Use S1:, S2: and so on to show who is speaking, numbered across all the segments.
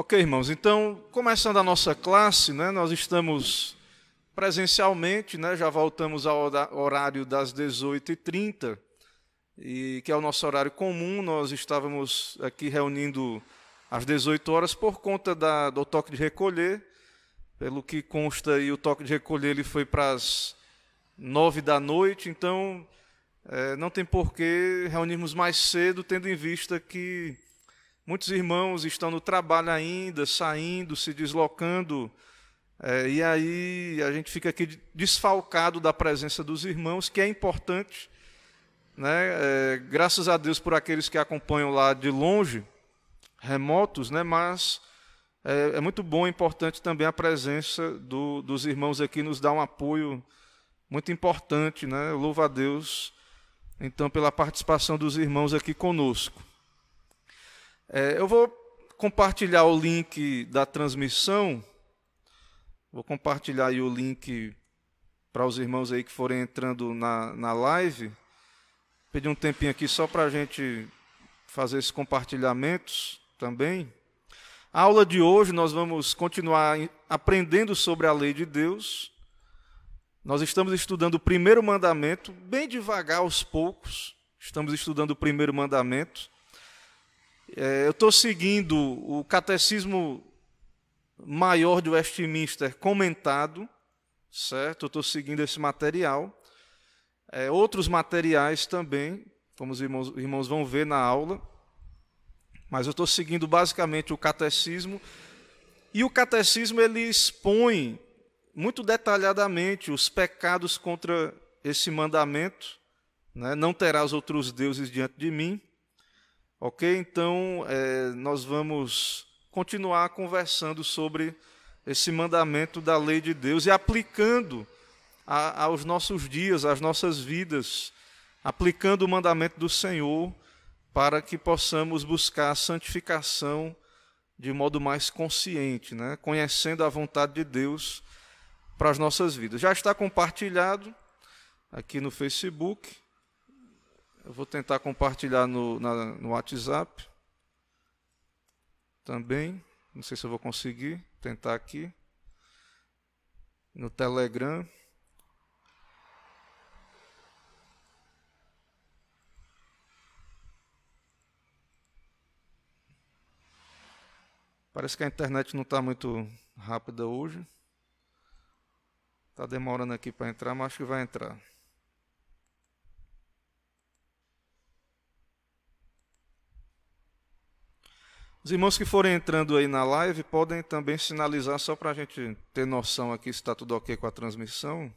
S1: Ok, irmãos, então, começando a nossa classe, né, nós estamos presencialmente, né, já voltamos ao horário das 18h30, e, que é o nosso horário comum, nós estávamos aqui reunindo às 18 horas por conta da, do toque de recolher, pelo que consta aí, o toque de recolher ele foi para as 9 da noite, então é, não tem por que reunirmos mais cedo, tendo em vista que Muitos irmãos estão no trabalho ainda, saindo, se deslocando, é, e aí a gente fica aqui desfalcado da presença dos irmãos, que é importante. Né? É, graças a Deus por aqueles que acompanham lá de longe, remotos, né? mas é, é muito bom e importante também a presença do, dos irmãos aqui, nos dá um apoio muito importante. Né? Louvo a Deus, então, pela participação dos irmãos aqui conosco. É, eu vou compartilhar o link da transmissão. Vou compartilhar aí o link para os irmãos aí que forem entrando na, na live. Pedir um tempinho aqui só para a gente fazer esses compartilhamentos também. A aula de hoje nós vamos continuar aprendendo sobre a lei de Deus. Nós estamos estudando o primeiro mandamento, bem devagar, aos poucos. Estamos estudando o primeiro mandamento. É, eu estou seguindo o Catecismo Maior de Westminster comentado, certo? Eu estou seguindo esse material. É, outros materiais também, como os irmãos, irmãos vão ver na aula. Mas eu estou seguindo basicamente o Catecismo. E o Catecismo ele expõe muito detalhadamente os pecados contra esse mandamento. Né? Não terás outros deuses diante de mim. Ok? Então, é, nós vamos continuar conversando sobre esse mandamento da lei de Deus e aplicando a, aos nossos dias, às nossas vidas, aplicando o mandamento do Senhor para que possamos buscar a santificação de modo mais consciente, né? conhecendo a vontade de Deus para as nossas vidas. Já está compartilhado aqui no Facebook. Eu vou tentar compartilhar no, na, no WhatsApp também. Não sei se eu vou conseguir. Tentar aqui. No Telegram. Parece que a internet não está muito rápida hoje. Está demorando aqui para entrar, mas acho que vai entrar. Os irmãos que forem entrando aí na live podem também sinalizar, só para a gente ter noção aqui se está tudo ok com a transmissão.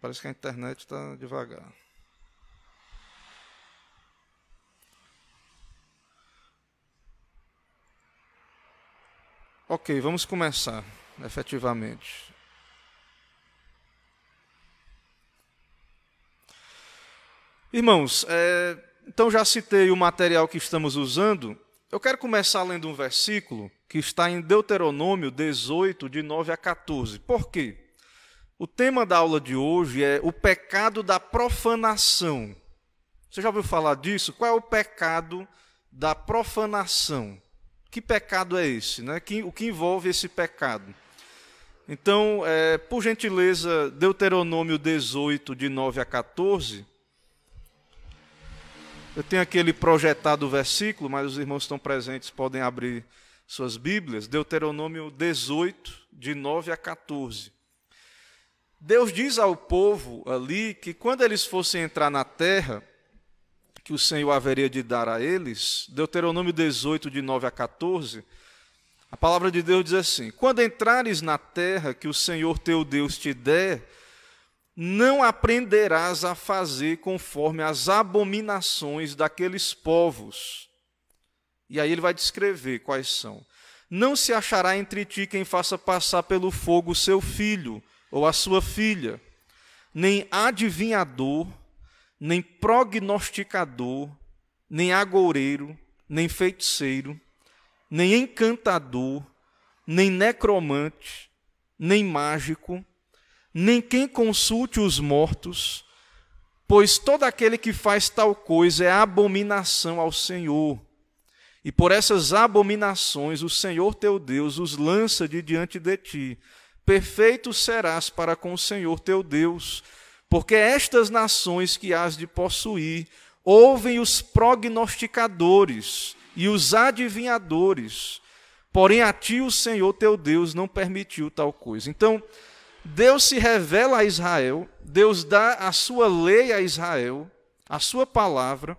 S1: Parece que a internet está devagar. Ok, vamos começar efetivamente. Irmãos, é, então já citei o material que estamos usando. Eu quero começar lendo um versículo que está em Deuteronômio 18, de 9 a 14. Por quê? O tema da aula de hoje é o pecado da profanação. Você já ouviu falar disso? Qual é o pecado da profanação? Que pecado é esse? Né? O que envolve esse pecado? Então, é, por gentileza, Deuteronômio 18, de 9 a 14 eu tenho aquele projetado versículo, mas os irmãos estão presentes, podem abrir suas Bíblias. Deuteronômio 18, de 9 a 14. Deus diz ao povo ali que quando eles fossem entrar na terra, que o Senhor haveria de dar a eles, Deuteronômio 18, de 9 a 14, a palavra de Deus diz assim: Quando entrares na terra que o Senhor teu Deus te der, não aprenderás a fazer conforme as abominações daqueles povos. E aí ele vai descrever quais são. Não se achará entre ti quem faça passar pelo fogo seu filho ou a sua filha, nem adivinhador, nem prognosticador, nem agoureiro, nem feiticeiro, nem encantador, nem necromante, nem mágico, nem quem consulte os mortos, Pois todo aquele que faz tal coisa é abominação ao Senhor. E por essas abominações o Senhor teu Deus os lança de diante de ti. Perfeito serás para com o Senhor teu Deus, porque estas nações que has de possuir ouvem os prognosticadores e os adivinhadores, porém a ti o Senhor teu Deus não permitiu tal coisa. Então, Deus se revela a Israel, Deus dá a sua lei a Israel, a sua palavra,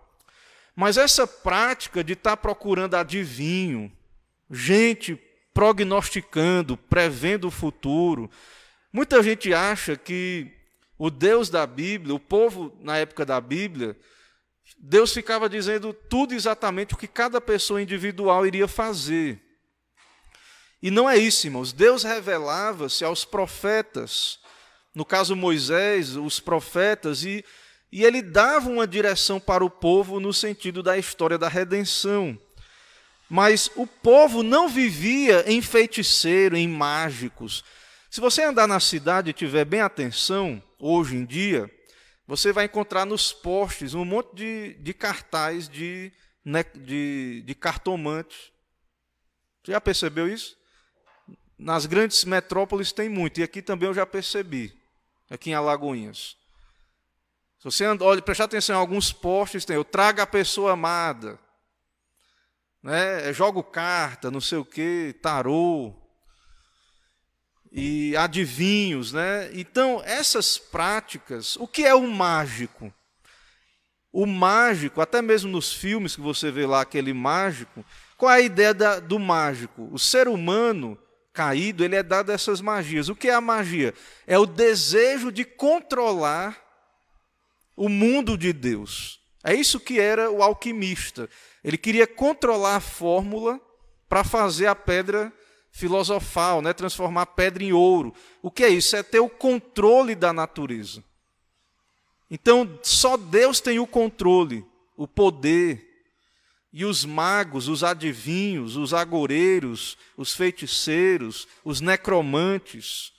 S1: mas essa prática de estar tá procurando adivinho, gente prognosticando, prevendo o futuro, muita gente acha que o Deus da Bíblia, o povo na época da Bíblia, Deus ficava dizendo tudo exatamente o que cada pessoa individual iria fazer. E não é isso, irmãos. Deus revelava-se aos profetas, no caso Moisés, os profetas, e e ele dava uma direção para o povo no sentido da história da redenção. Mas o povo não vivia em feiticeiro, em mágicos. Se você andar na cidade e tiver bem atenção, hoje em dia, você vai encontrar nos postes um monte de, de cartaz de, de, de cartomantes. Você já percebeu isso? Nas grandes metrópoles tem muito, e aqui também eu já percebi, aqui em Alagoinhas. Se você anda, olha, prestar atenção alguns postes, tem, eu trago a pessoa amada. Né? É, jogo carta, não sei o que, tarô. E adivinhos, né? Então, essas práticas, o que é o mágico? O mágico, até mesmo nos filmes que você vê lá, aquele mágico, qual é a ideia da, do mágico? O ser humano caído, ele é dado essas magias. O que é a magia? É o desejo de controlar o mundo de Deus. É isso que era o alquimista. Ele queria controlar a fórmula para fazer a pedra filosofal, né? transformar a pedra em ouro. O que é isso? É ter o controle da natureza. Então, só Deus tem o controle, o poder. E os magos, os adivinhos, os agoreiros, os feiticeiros, os necromantes,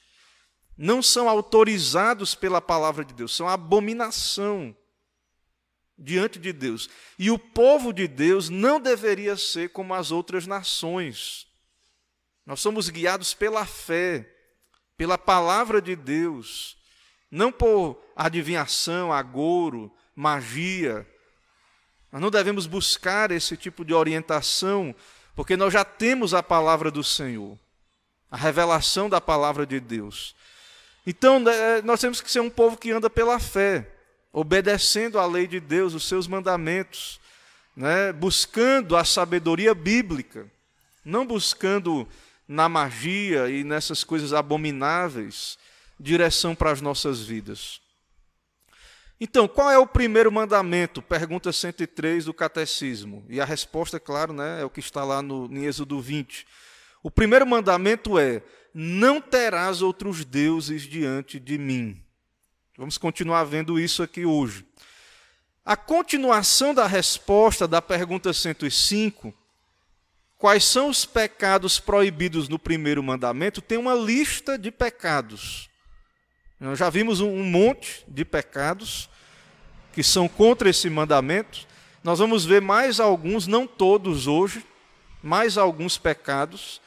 S1: não são autorizados pela palavra de Deus, são abominação diante de Deus. E o povo de Deus não deveria ser como as outras nações. Nós somos guiados pela fé, pela palavra de Deus, não por adivinhação, agouro, magia. Nós não devemos buscar esse tipo de orientação, porque nós já temos a palavra do Senhor, a revelação da palavra de Deus. Então, né, nós temos que ser um povo que anda pela fé, obedecendo à lei de Deus, os seus mandamentos, né? buscando a sabedoria bíblica, não buscando na magia e nessas coisas abomináveis direção para as nossas vidas. Então, qual é o primeiro mandamento? Pergunta 103 do Catecismo. E a resposta, claro, né, é o que está lá no, em Êxodo 20. O primeiro mandamento é: não terás outros deuses diante de mim. Vamos continuar vendo isso aqui hoje. A continuação da resposta da pergunta 105, quais são os pecados proibidos no primeiro mandamento, tem uma lista de pecados. Nós já vimos um monte de pecados que são contra esse mandamento. Nós vamos ver mais alguns, não todos hoje, mais alguns pecados.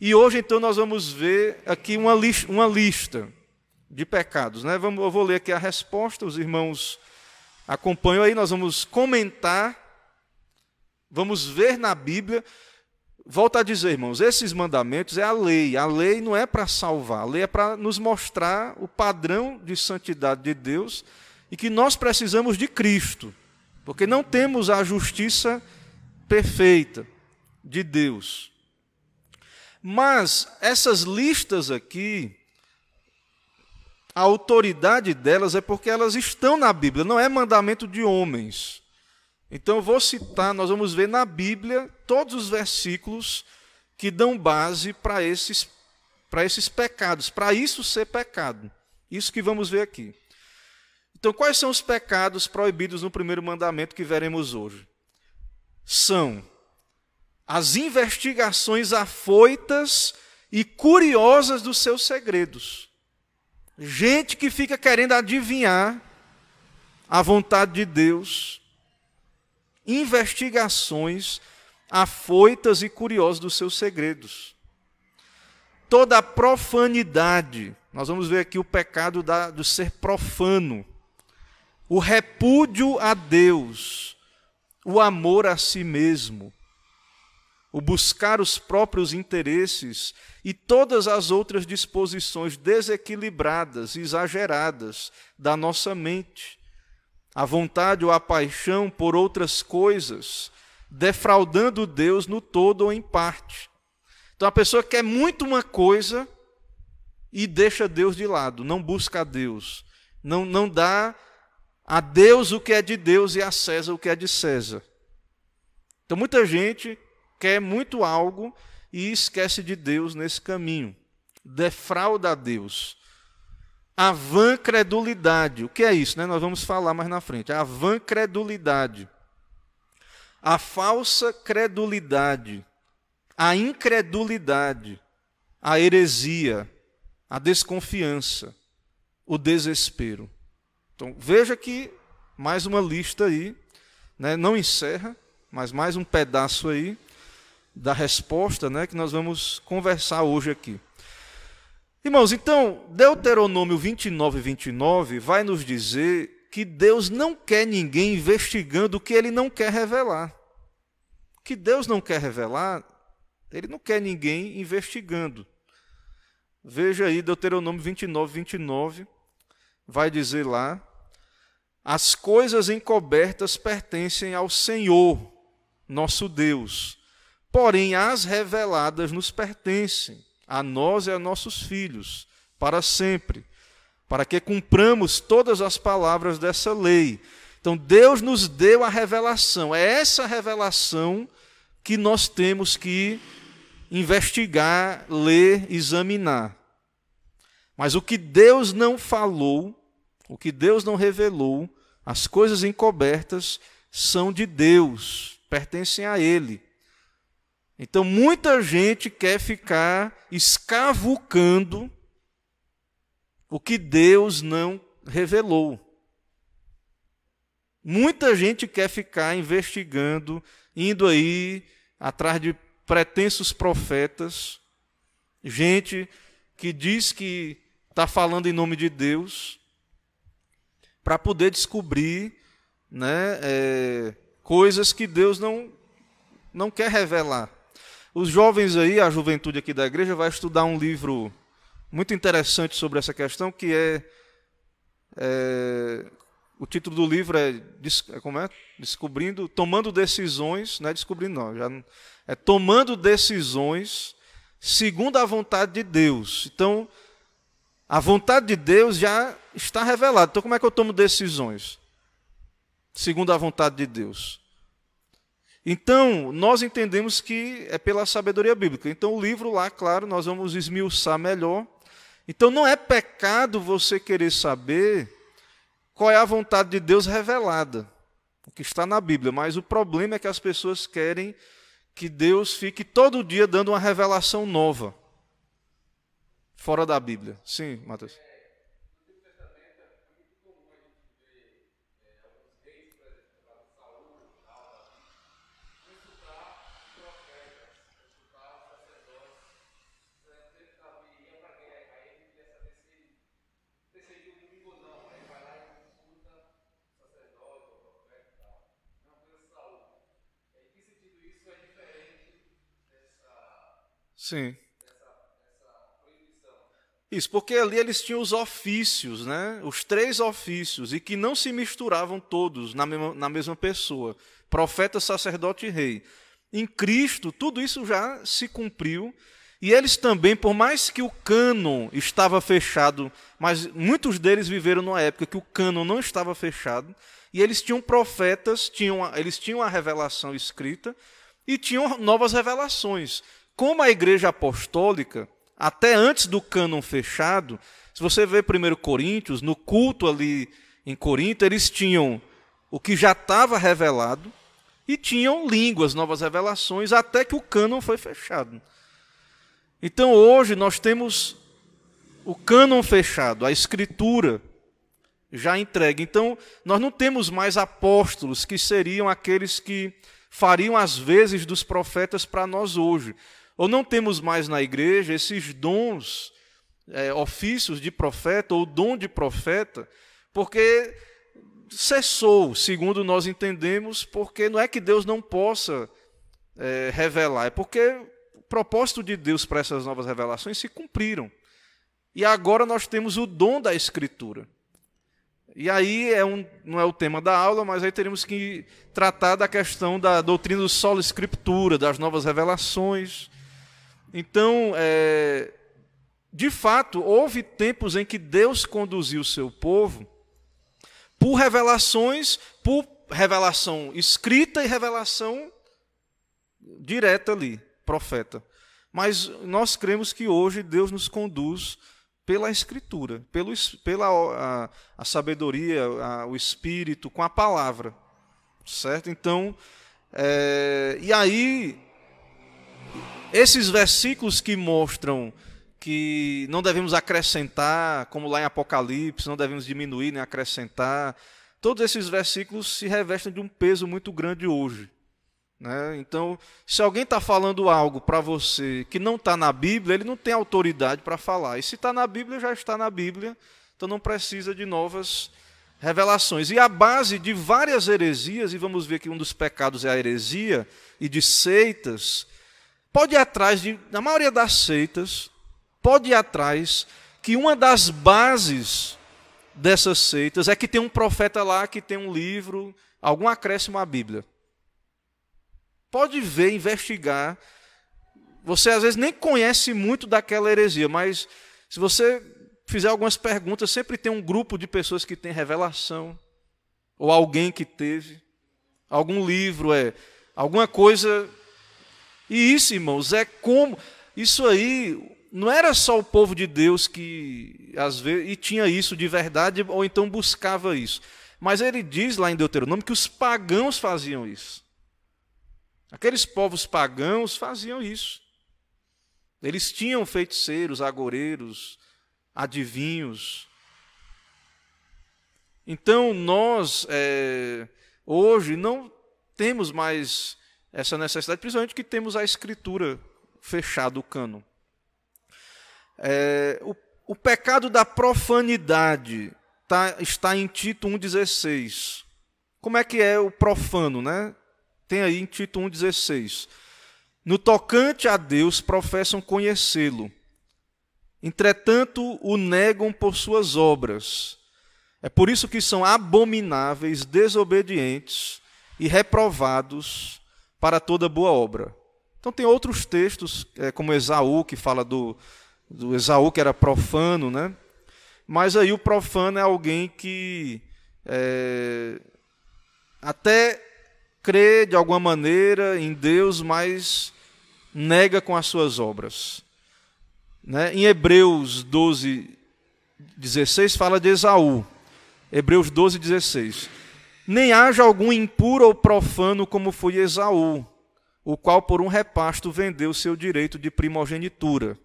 S1: E hoje, então, nós vamos ver aqui uma, lista, uma lista de pecados. Né? Vamos, eu vou ler aqui a resposta, os irmãos acompanham aí, nós vamos comentar, vamos ver na Bíblia. Volto a dizer, irmãos, esses mandamentos é a lei. A lei não é para salvar, a lei é para nos mostrar o padrão de santidade de Deus e que nós precisamos de Cristo, porque não temos a justiça perfeita de Deus. Mas essas listas aqui, a autoridade delas é porque elas estão na Bíblia, não é mandamento de homens. Então eu vou citar, nós vamos ver na Bíblia todos os versículos que dão base para esses, para esses pecados, para isso ser pecado. Isso que vamos ver aqui. Então, quais são os pecados proibidos no primeiro mandamento que veremos hoje? São as investigações afoitas e curiosas dos seus segredos. Gente que fica querendo adivinhar a vontade de Deus, investigações afoitas e curiosas dos seus segredos. Toda a profanidade, nós vamos ver aqui o pecado da, do ser profano, o repúdio a Deus, o amor a si mesmo, o buscar os próprios interesses e todas as outras disposições desequilibradas, exageradas da nossa mente, a vontade ou a paixão por outras coisas, defraudando Deus no todo ou em parte. Então a pessoa quer muito uma coisa e deixa Deus de lado, não busca a Deus, não, não dá a Deus o que é de Deus e a César o que é de César. Então muita gente quer muito algo e esquece de Deus nesse caminho. Defrauda a Deus. A vã credulidade. O que é isso? Né? Nós vamos falar mais na frente. A vã credulidade. A falsa credulidade. A incredulidade. A heresia. A desconfiança. O desespero. Então, veja que mais uma lista aí. Né? Não encerra, mas mais um pedaço aí da resposta né, que nós vamos conversar hoje aqui. Irmãos, então, Deuteronômio 29, 29 vai nos dizer que Deus não quer ninguém investigando o que ele não quer revelar. Que Deus não quer revelar, ele não quer ninguém investigando. Veja aí Deuteronômio 29, 29, vai dizer lá: As coisas encobertas pertencem ao Senhor, nosso Deus porém as reveladas nos pertencem, a nós e a nossos filhos, para sempre, para que cumpramos todas as palavras dessa lei. Então, Deus nos deu a revelação, é essa revelação que nós temos que investigar, ler, examinar. Mas o que Deus não falou, o que Deus não revelou, as coisas encobertas são de Deus, pertencem a Ele. Então, muita gente quer ficar escavucando o que Deus não revelou. Muita gente quer ficar investigando, indo aí atrás de pretensos profetas, gente que diz que está falando em nome de Deus, para poder descobrir né, é, coisas que Deus não, não quer revelar. Os jovens aí, a juventude aqui da igreja, vai estudar um livro muito interessante sobre essa questão, que é, é o título do livro é, é, como é? Descobrindo, tomando decisões, não é descobrindo não, já é tomando decisões segundo a vontade de Deus. Então, a vontade de Deus já está revelada. Então, como é que eu tomo decisões? Segundo a vontade de Deus. Então, nós entendemos que é pela sabedoria bíblica. Então, o livro lá, claro, nós vamos esmiuçar melhor. Então, não é pecado você querer saber qual é a vontade de Deus revelada, o que está na Bíblia, mas o problema é que as pessoas querem que Deus fique todo dia dando uma revelação nova, fora da Bíblia. Sim, Matheus. Sim. Isso, porque ali eles tinham os ofícios, né? os três ofícios, e que não se misturavam todos na mesma, na mesma pessoa: profeta, sacerdote e rei. Em Cristo, tudo isso já se cumpriu, e eles também, por mais que o cânon estava fechado, mas muitos deles viveram numa época que o cânon não estava fechado, e eles tinham profetas, tinham, eles tinham a revelação escrita, e tinham novas revelações. Como a igreja apostólica, até antes do cânon fechado, se você vê 1 Coríntios, no culto ali em Corinto, eles tinham o que já estava revelado e tinham línguas, novas revelações, até que o cânon foi fechado. Então hoje nós temos o cânon fechado, a escritura já entregue. Então, nós não temos mais apóstolos que seriam aqueles que fariam as vezes dos profetas para nós hoje. Ou não temos mais na igreja esses dons, é, ofícios de profeta ou dom de profeta, porque cessou, segundo nós entendemos, porque não é que Deus não possa é, revelar, é porque o propósito de Deus para essas novas revelações se cumpriram. E agora nós temos o dom da Escritura. E aí é um, não é o tema da aula, mas aí teríamos que tratar da questão da doutrina do solo escritura, das novas revelações. Então, é, de fato, houve tempos em que Deus conduziu o seu povo por revelações, por revelação escrita e revelação direta ali, profeta. Mas nós cremos que hoje Deus nos conduz pela Escritura, pelo, pela a, a sabedoria, a, o Espírito, com a palavra. Certo? Então, é, e aí, esses versículos que mostram que não devemos acrescentar, como lá em Apocalipse, não devemos diminuir nem acrescentar, todos esses versículos se revestem de um peso muito grande hoje. Né? Então, se alguém está falando algo para você que não está na Bíblia, ele não tem autoridade para falar. E se está na Bíblia, já está na Bíblia, então não precisa de novas revelações. E a base de várias heresias, e vamos ver que um dos pecados é a heresia, e de seitas, pode ir atrás de, na maioria das seitas, pode ir atrás que uma das bases dessas seitas é que tem um profeta lá que tem um livro, algum acréscimo à Bíblia. Pode ver, investigar. Você às vezes nem conhece muito daquela heresia, mas se você fizer algumas perguntas, sempre tem um grupo de pessoas que tem revelação, ou alguém que teve, algum livro, é alguma coisa. E isso, irmãos, é como. Isso aí não era só o povo de Deus que às vezes e tinha isso de verdade ou então buscava isso. Mas ele diz lá em Deuteronômio que os pagãos faziam isso. Aqueles povos pagãos faziam isso. Eles tinham feiticeiros, agoreiros, adivinhos. Então nós, é, hoje, não temos mais essa necessidade, principalmente que temos a escritura fechada, o cano. É, o, o, pecado da profanidade tá, está em Tito 1,16. Como é que é o profano, né? Tem aí em Tito 1,16. No tocante a Deus, professam conhecê-lo. Entretanto, o negam por suas obras. É por isso que são abomináveis, desobedientes e reprovados para toda boa obra. Então, tem outros textos, é, como Esaú, que fala do, do Esaú, que era profano, né? Mas aí o profano é alguém que é, até crê de alguma maneira em Deus, mas nega com as suas obras. Né? Em Hebreus 12, 16 fala de Esaú. Hebreus 12, 16. Nem haja algum impuro ou profano como foi Esaú, o qual por um repasto vendeu seu direito de primogenitura.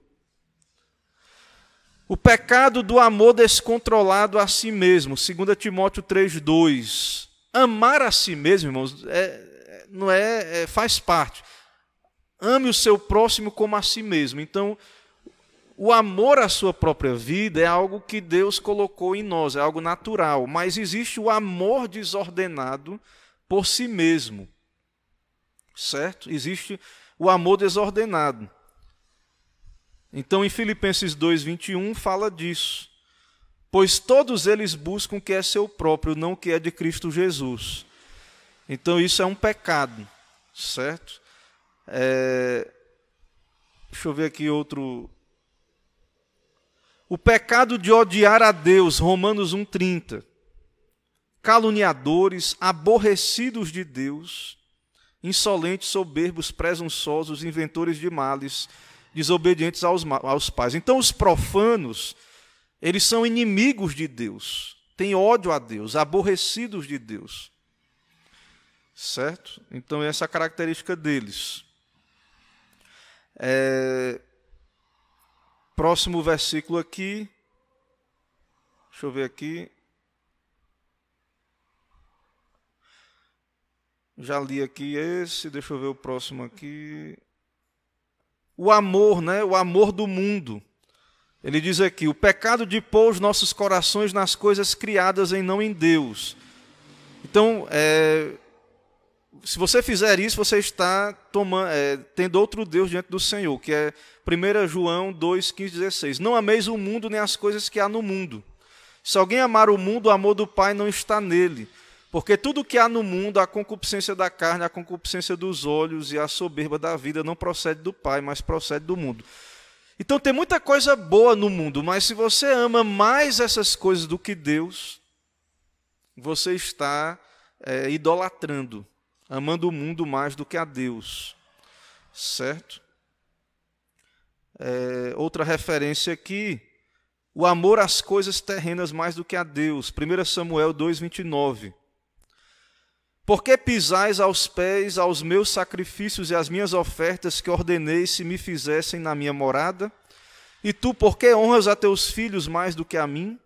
S1: O pecado do amor descontrolado a si mesmo, 2 Timóteo 2. Amar a si mesmo, irmãos, é, não é, é, faz parte. Ame o seu próximo como a si mesmo. Então, o amor à sua própria vida é algo que Deus colocou em nós, é algo natural. Mas existe o amor desordenado por si mesmo. Certo? Existe o amor desordenado. Então, em Filipenses 2:21 fala disso pois todos eles buscam o que é seu próprio, não o que é de Cristo Jesus. Então isso é um pecado, certo? É... Deixa eu ver aqui outro. O pecado de odiar a Deus, Romanos 1,30. Caluniadores, aborrecidos de Deus, insolentes, soberbos, presunçosos, inventores de males, desobedientes aos, aos pais. Então os profanos eles são inimigos de Deus, têm ódio a Deus, aborrecidos de Deus. Certo? Então, essa é a característica deles. É... Próximo versículo aqui. Deixa eu ver aqui. Já li aqui esse, deixa eu ver o próximo aqui. O amor, né? O amor do mundo. Ele diz aqui: o pecado de pôr os nossos corações nas coisas criadas e não em Deus. Então, é, se você fizer isso, você está tomando, é, tendo outro Deus diante do Senhor, que é 1 João 2, 15, 16. Não ameis o mundo nem as coisas que há no mundo. Se alguém amar o mundo, o amor do Pai não está nele. Porque tudo que há no mundo, a concupiscência da carne, a concupiscência dos olhos e a soberba da vida, não procede do Pai, mas procede do mundo. Então tem muita coisa boa no mundo, mas se você ama mais essas coisas do que Deus, você está é, idolatrando, amando o mundo mais do que a Deus. Certo? É, outra referência aqui, o amor às coisas terrenas mais do que a Deus. 1 Samuel 2,29. Porque pisais aos pés aos meus sacrifícios e às minhas ofertas que ordenei se me fizessem na minha morada? E tu, por que honras a teus filhos mais do que a mim?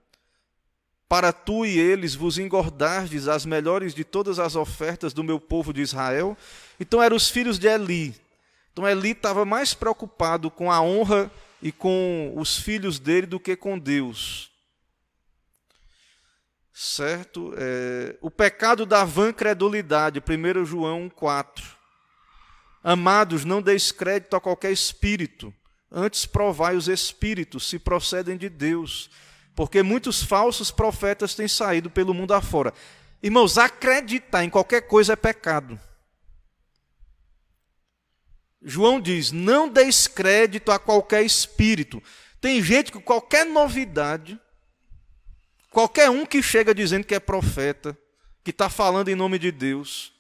S1: Para tu e eles vos engordardes as melhores de todas as ofertas do meu povo de Israel? Então eram os filhos de Eli. Então Eli estava mais preocupado com a honra e com os filhos dele do que com Deus certo? É, o pecado da vã credulidade, 1 João 4. Amados, não deis crédito a qualquer espírito, antes provai os espíritos se procedem de Deus, porque muitos falsos profetas têm saído pelo mundo afora. Irmãos, acreditar em qualquer coisa é pecado. João diz: não deis crédito a qualquer espírito. Tem gente que qualquer novidade Qualquer um que chega dizendo que é profeta, que está falando em nome de Deus,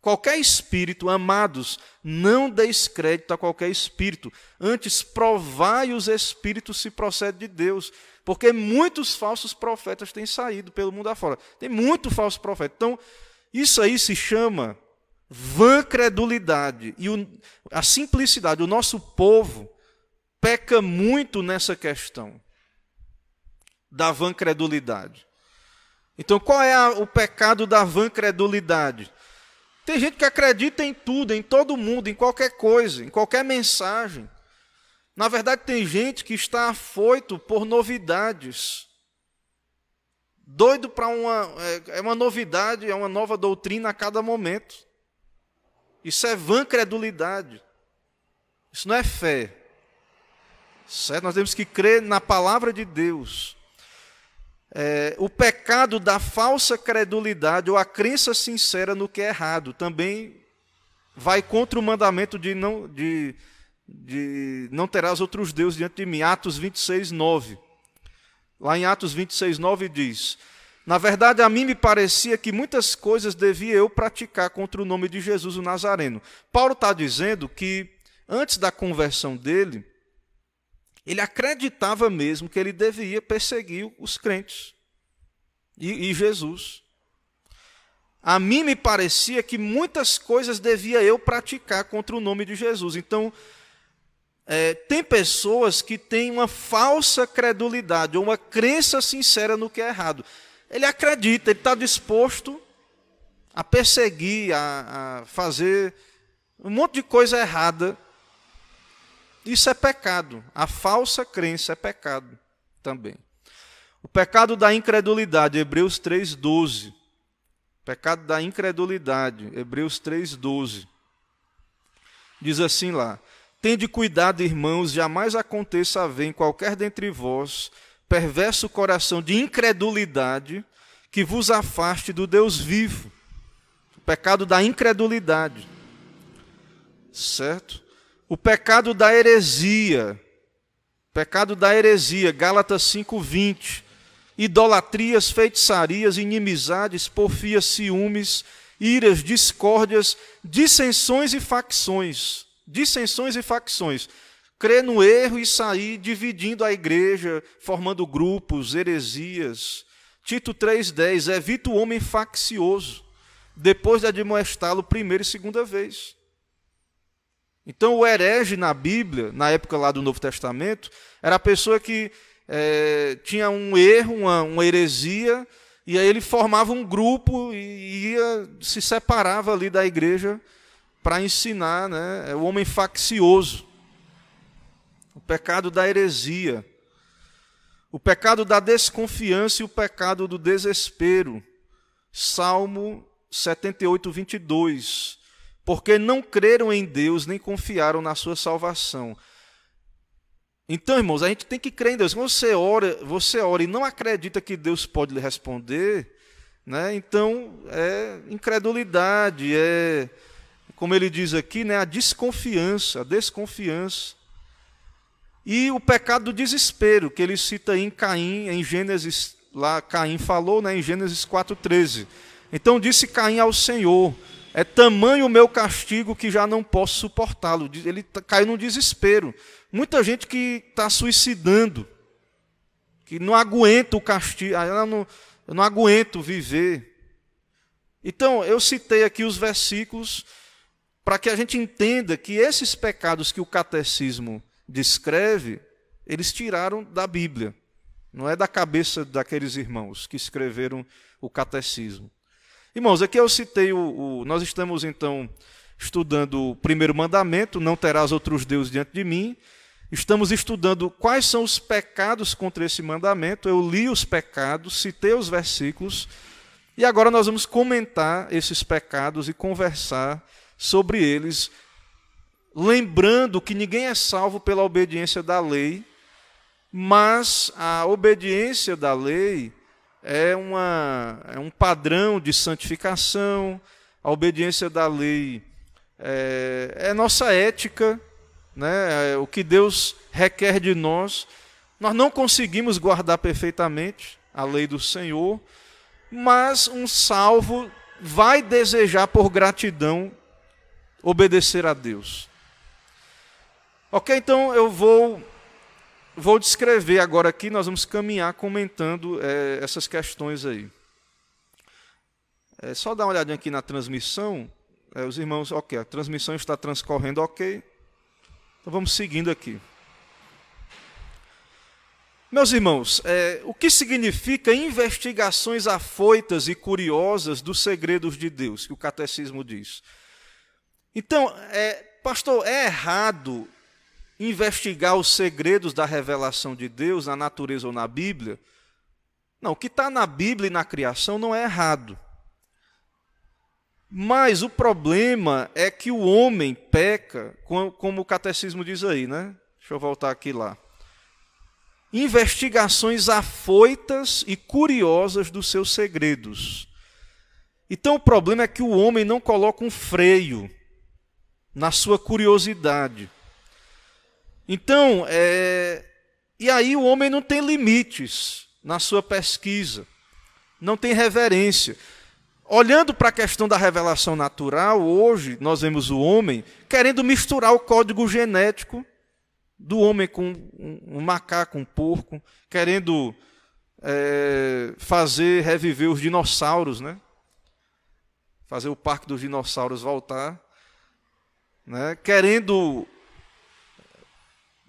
S1: qualquer espírito, amados, não deis crédito a qualquer espírito, antes provai os espíritos se procede de Deus, porque muitos falsos profetas têm saído pelo mundo afora. Tem muito falso profeta. Então, isso aí se chama vã credulidade. E o, a simplicidade, o nosso povo peca muito nessa questão da vã credulidade. Então, qual é a, o pecado da vã credulidade? Tem gente que acredita em tudo, em todo mundo, em qualquer coisa, em qualquer mensagem. Na verdade, tem gente que está afoito por novidades. Doido para uma. É, é uma novidade, é uma nova doutrina a cada momento. Isso é vã credulidade. Isso não é fé. Certo? Nós temos que crer na palavra de Deus é, o pecado da falsa credulidade ou a crença sincera no que é errado também vai contra o mandamento de não, de, de não terás outros deuses diante de mim. Atos 26, 9. Lá em Atos 26, 9 diz: Na verdade, a mim me parecia que muitas coisas devia eu praticar contra o nome de Jesus o Nazareno. Paulo está dizendo que antes da conversão dele, ele acreditava mesmo que ele devia perseguir os crentes e, e Jesus. A mim me parecia que muitas coisas devia eu praticar contra o nome de Jesus. Então, é, tem pessoas que têm uma falsa credulidade, ou uma crença sincera no que é errado. Ele acredita, ele está disposto a perseguir, a, a fazer um monte de coisa errada isso é pecado. A falsa crença é pecado também. O pecado da incredulidade, Hebreus 3:12. Pecado da incredulidade, Hebreus 3:12. Diz assim lá: Tende cuidado, irmãos, jamais aconteça haver em qualquer dentre vós perverso coração de incredulidade que vos afaste do Deus vivo. O pecado da incredulidade. Certo? O pecado da heresia. Pecado da heresia, Gálatas 5:20. Idolatrias, feitiçarias, inimizades, porfias, ciúmes, iras, discórdias, dissensões e facções. Dissensões e facções. Crer no erro e sair dividindo a igreja, formando grupos, heresias. Tito 3,10: Evita o homem faccioso, depois de admoestá-lo primeira e segunda vez. Então, o herege na Bíblia, na época lá do Novo Testamento, era a pessoa que é, tinha um erro, uma, uma heresia, E aí ele formava um grupo e ia, se separava ali da igreja para ensinar né, é o homem faccioso, o pecado da heresia, o pecado da desconfiança e o pecado do desespero. Salmo 78, 22. Porque não creram em Deus nem confiaram na sua salvação. Então, irmãos, a gente tem que crer em Deus. Quando você ora, você ora e não acredita que Deus pode lhe responder, né? então é incredulidade, é, como ele diz aqui, né? a desconfiança, a desconfiança. E o pecado do desespero, que ele cita em Caim, em Gênesis, lá Caim falou, né, em Gênesis 4,13. Então disse Caim ao Senhor: É tamanho o meu castigo que já não posso suportá-lo. Ele caiu no desespero. Muita gente que está suicidando, que não aguenta o castigo, ah, eu não, eu não aguento viver. Então, eu citei aqui os versículos para que a gente entenda que esses pecados que o catecismo descreve, eles tiraram da Bíblia. Não é da cabeça daqueles irmãos que escreveram o catecismo. Irmãos, aqui eu citei o, o, Nós estamos então estudando o primeiro mandamento: não terás outros deuses diante de mim. Estamos estudando quais são os pecados contra esse mandamento. Eu li os pecados, citei os versículos, e agora nós vamos comentar esses pecados e conversar sobre eles, lembrando que ninguém é salvo pela obediência da lei, mas a obediência da lei é, uma, é um padrão de santificação, a obediência da lei é, é nossa ética, né? É o que Deus requer de nós. Nós não conseguimos guardar perfeitamente a lei do Senhor, mas um salvo vai desejar por gratidão obedecer a Deus. Ok, então eu vou vou descrever agora aqui, nós vamos caminhar comentando é, essas questões aí. É só dar uma olhadinha aqui na transmissão. É, os irmãos, ok, a transmissão está transcorrendo ok. Então vamos seguindo aqui. Meus irmãos, é, o que significa investigações afoitas e curiosas dos segredos de Deus, que o catecismo diz? Então, é, pastor, é errado investigar os segredos da revelação de Deus na natureza ou na Bíblia. Não, o que está na Bíblia e na criação não é errado. Mas o problema é que o homem peca, como o catecismo diz aí, né? Deixa eu voltar aqui lá. Investigações afoitas e curiosas dos seus segredos. Então o problema é que o homem não coloca um freio na sua curiosidade. Então, é, e aí o homem não tem limites na sua pesquisa, não tem reverência. Olhando para a questão da revelação natural, hoje nós vemos o homem querendo misturar o código genético do homem com um macaco, um porco, querendo é, fazer reviver os dinossauros, né? Fazer o parque dos dinossauros voltar, né? Querendo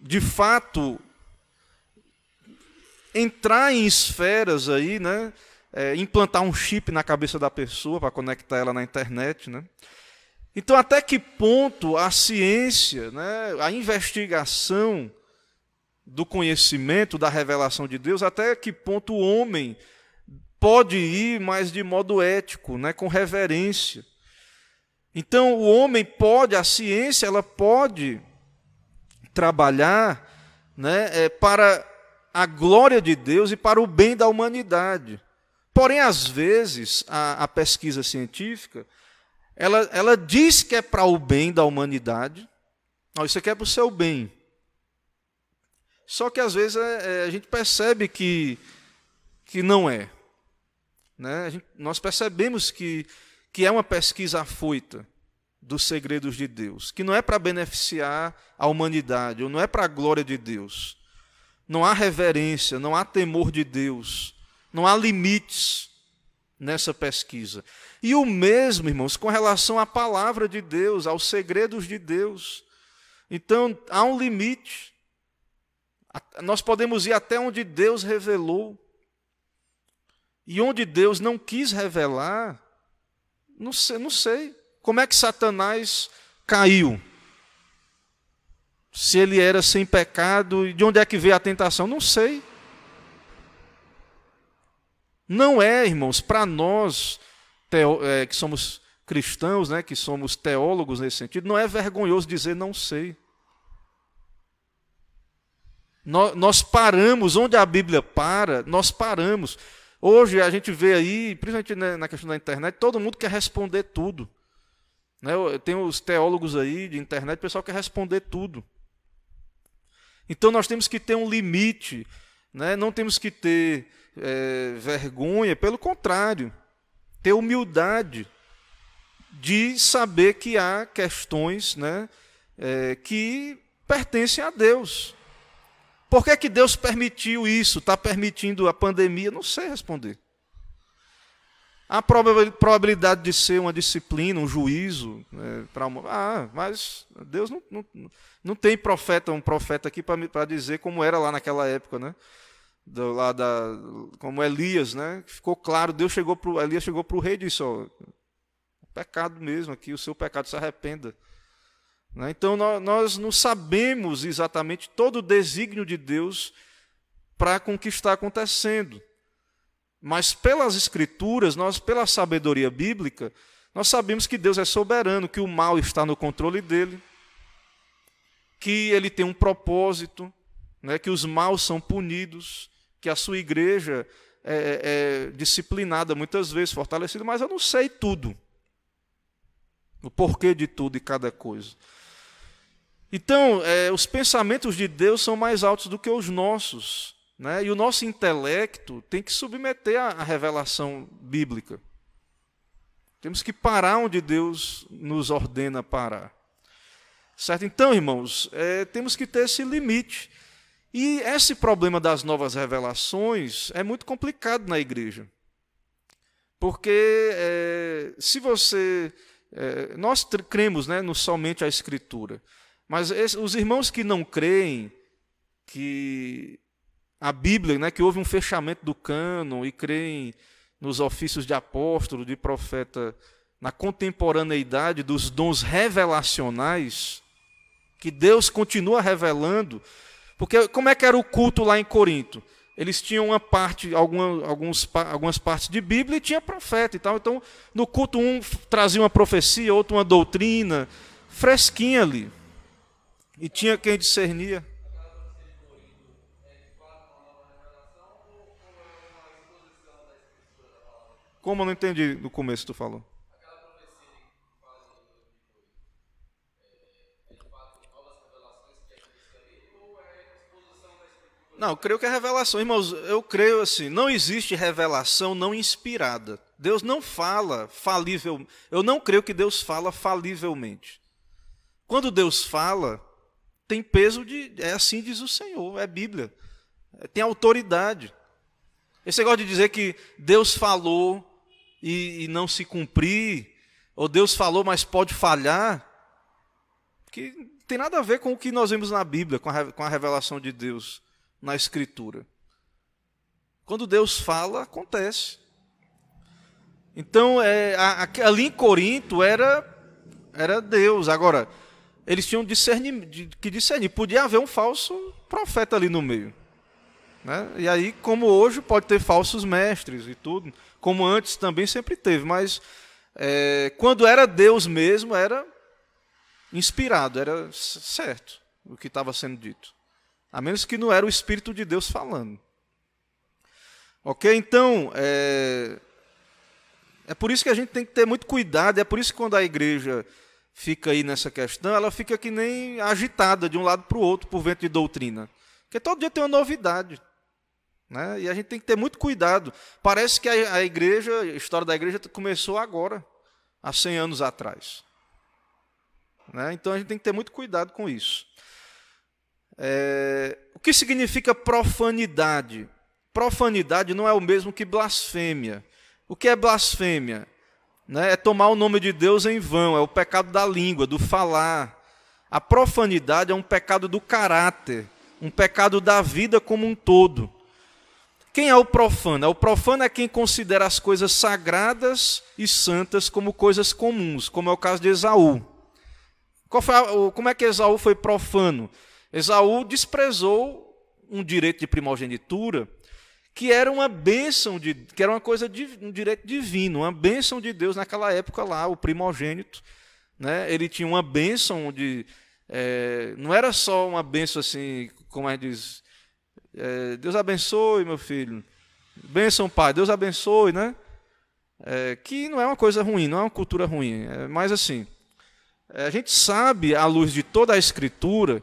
S1: de fato entrar em esferas aí, né? É, implantar um chip na cabeça da pessoa para conectar ela na internet, né? Então, até que ponto a ciência, né, a investigação do conhecimento, da revelação de Deus, até que ponto o homem pode ir, mas de modo ético, né, com reverência. Então, o homem pode, a ciência, ela pode trabalhar né, é, para a glória de Deus e para o bem da humanidade. Porém, às vezes, a, a pesquisa científica, ela, ela diz que é para o bem da humanidade, não, isso aqui é para o seu bem. Só que às vezes é, é, a gente percebe que, que não é. Né? Gente, nós percebemos que, que é uma pesquisa afoita dos segredos de Deus, que não é para beneficiar a humanidade, ou não é para a glória de Deus. Não há reverência, não há temor de Deus, não há limites nessa pesquisa. E o mesmo, irmãos, com relação à palavra de Deus, aos segredos de Deus. Então, há um limite. Nós podemos ir até onde Deus revelou. E onde Deus não quis revelar, não sei, não sei. Como é que Satanás caiu? Se ele era sem pecado, de onde é que veio a tentação? Não sei. Não é, irmãos, para nós é, que somos cristãos, né, que somos teólogos nesse sentido, não é vergonhoso dizer não sei. Nós, nós paramos, onde a Bíblia para, nós paramos. Hoje a gente vê aí, principalmente na questão da internet, todo mundo quer responder tudo. Né? Tem os teólogos aí de internet, o pessoal quer responder tudo. Então nós temos que ter um limite, né? não temos que ter é, vergonha, pelo contrário, ter humildade de saber que há questões né, é, que pertencem a Deus. Por que, que Deus permitiu isso? Está permitindo a pandemia? Não sei responder. Há probabilidade de ser uma disciplina, um juízo né, para Ah, mas Deus não, não, não tem profeta, um profeta aqui para dizer como era lá naquela época, né? Do, lá da, como Elias, né? Ficou claro, Deus chegou pro Elias chegou para o rei e disse: ó, pecado mesmo aqui, o seu pecado se arrependa. Né? Então nós, nós não sabemos exatamente todo o desígnio de Deus para com o que está acontecendo. Mas pelas escrituras, nós pela sabedoria bíblica, nós sabemos que Deus é soberano, que o mal está no controle dele, que ele tem um propósito, né, que os maus são punidos, que a sua igreja é, é disciplinada muitas vezes, fortalecida, mas eu não sei tudo. O porquê de tudo e cada coisa. Então, é, os pensamentos de Deus são mais altos do que os nossos. Né? E o nosso intelecto tem que submeter à revelação bíblica. Temos que parar onde Deus nos ordena parar. Certo? Então, irmãos, é, temos que ter esse limite. E esse problema das novas revelações é muito complicado na igreja. Porque é, se você. É, nós cremos né, no somente a Escritura. Mas esse, os irmãos que não creem que a Bíblia, né, que houve um fechamento do cânon e creem nos ofícios de apóstolo, de profeta, na contemporaneidade dos dons revelacionais, que Deus continua revelando, porque como é que era o culto lá em Corinto? Eles tinham uma parte, alguma, alguns, algumas partes de Bíblia e tinha profeta e tal. Então, no culto um trazia uma profecia, outro uma doutrina, fresquinha ali. E tinha quem discernia. Como eu não entendi no começo tu falou? Não, eu creio que é revelação. Irmãos, eu creio assim, não existe revelação não inspirada. Deus não fala falível. Eu não creio que Deus fala falivelmente. Quando Deus fala, tem peso de. É assim diz o Senhor, é Bíblia. É, tem autoridade. Esse negócio de dizer que Deus falou e, e não se cumprir, ou Deus falou, mas pode falhar, que tem nada a ver com o que nós vemos na Bíblia, com a, com a revelação de Deus na Escritura. Quando Deus fala, acontece. Então, é, a, a, ali em Corinto era, era Deus. Agora, eles tinham discernir, que discernir. Podia haver um falso profeta ali no meio. Né? E aí, como hoje, pode ter falsos mestres e tudo, como antes também sempre teve, mas é, quando era Deus mesmo, era inspirado, era certo o que estava sendo dito. A menos que não era o Espírito de Deus falando. Ok? Então, é, é por isso que a gente tem que ter muito cuidado, é por isso que quando a igreja fica aí nessa questão, ela fica que nem agitada de um lado para o outro por vento de doutrina. Porque todo dia tem uma novidade. Né? E a gente tem que ter muito cuidado. Parece que a, a igreja, a história da igreja começou agora, há 100 anos atrás. Né? Então a gente tem que ter muito cuidado com isso. É, o que significa profanidade? Profanidade não é o mesmo que blasfêmia. O que é blasfêmia? né, é tomar o nome de Deus em vão, é o pecado da língua, do falar. A profanidade é um pecado do caráter, um pecado da vida como um todo. Quem é o profano? O profano é quem considera as coisas sagradas e santas como coisas comuns, como é o caso de Esaú. A, como é que Esaú foi profano? Esaú desprezou um direito de primogenitura que era uma bênção, de, que era uma coisa de um direito divino, uma bênção de Deus naquela época lá, o primogênito. Né? Ele tinha uma bênção de. É, não era só uma bênção assim, como é diz, é, Deus abençoe, meu filho. Bênção, pai, Deus abençoe, né? É, que não é uma coisa ruim, não é uma cultura ruim. É, mas assim, é, a gente sabe, à luz de toda a Escritura,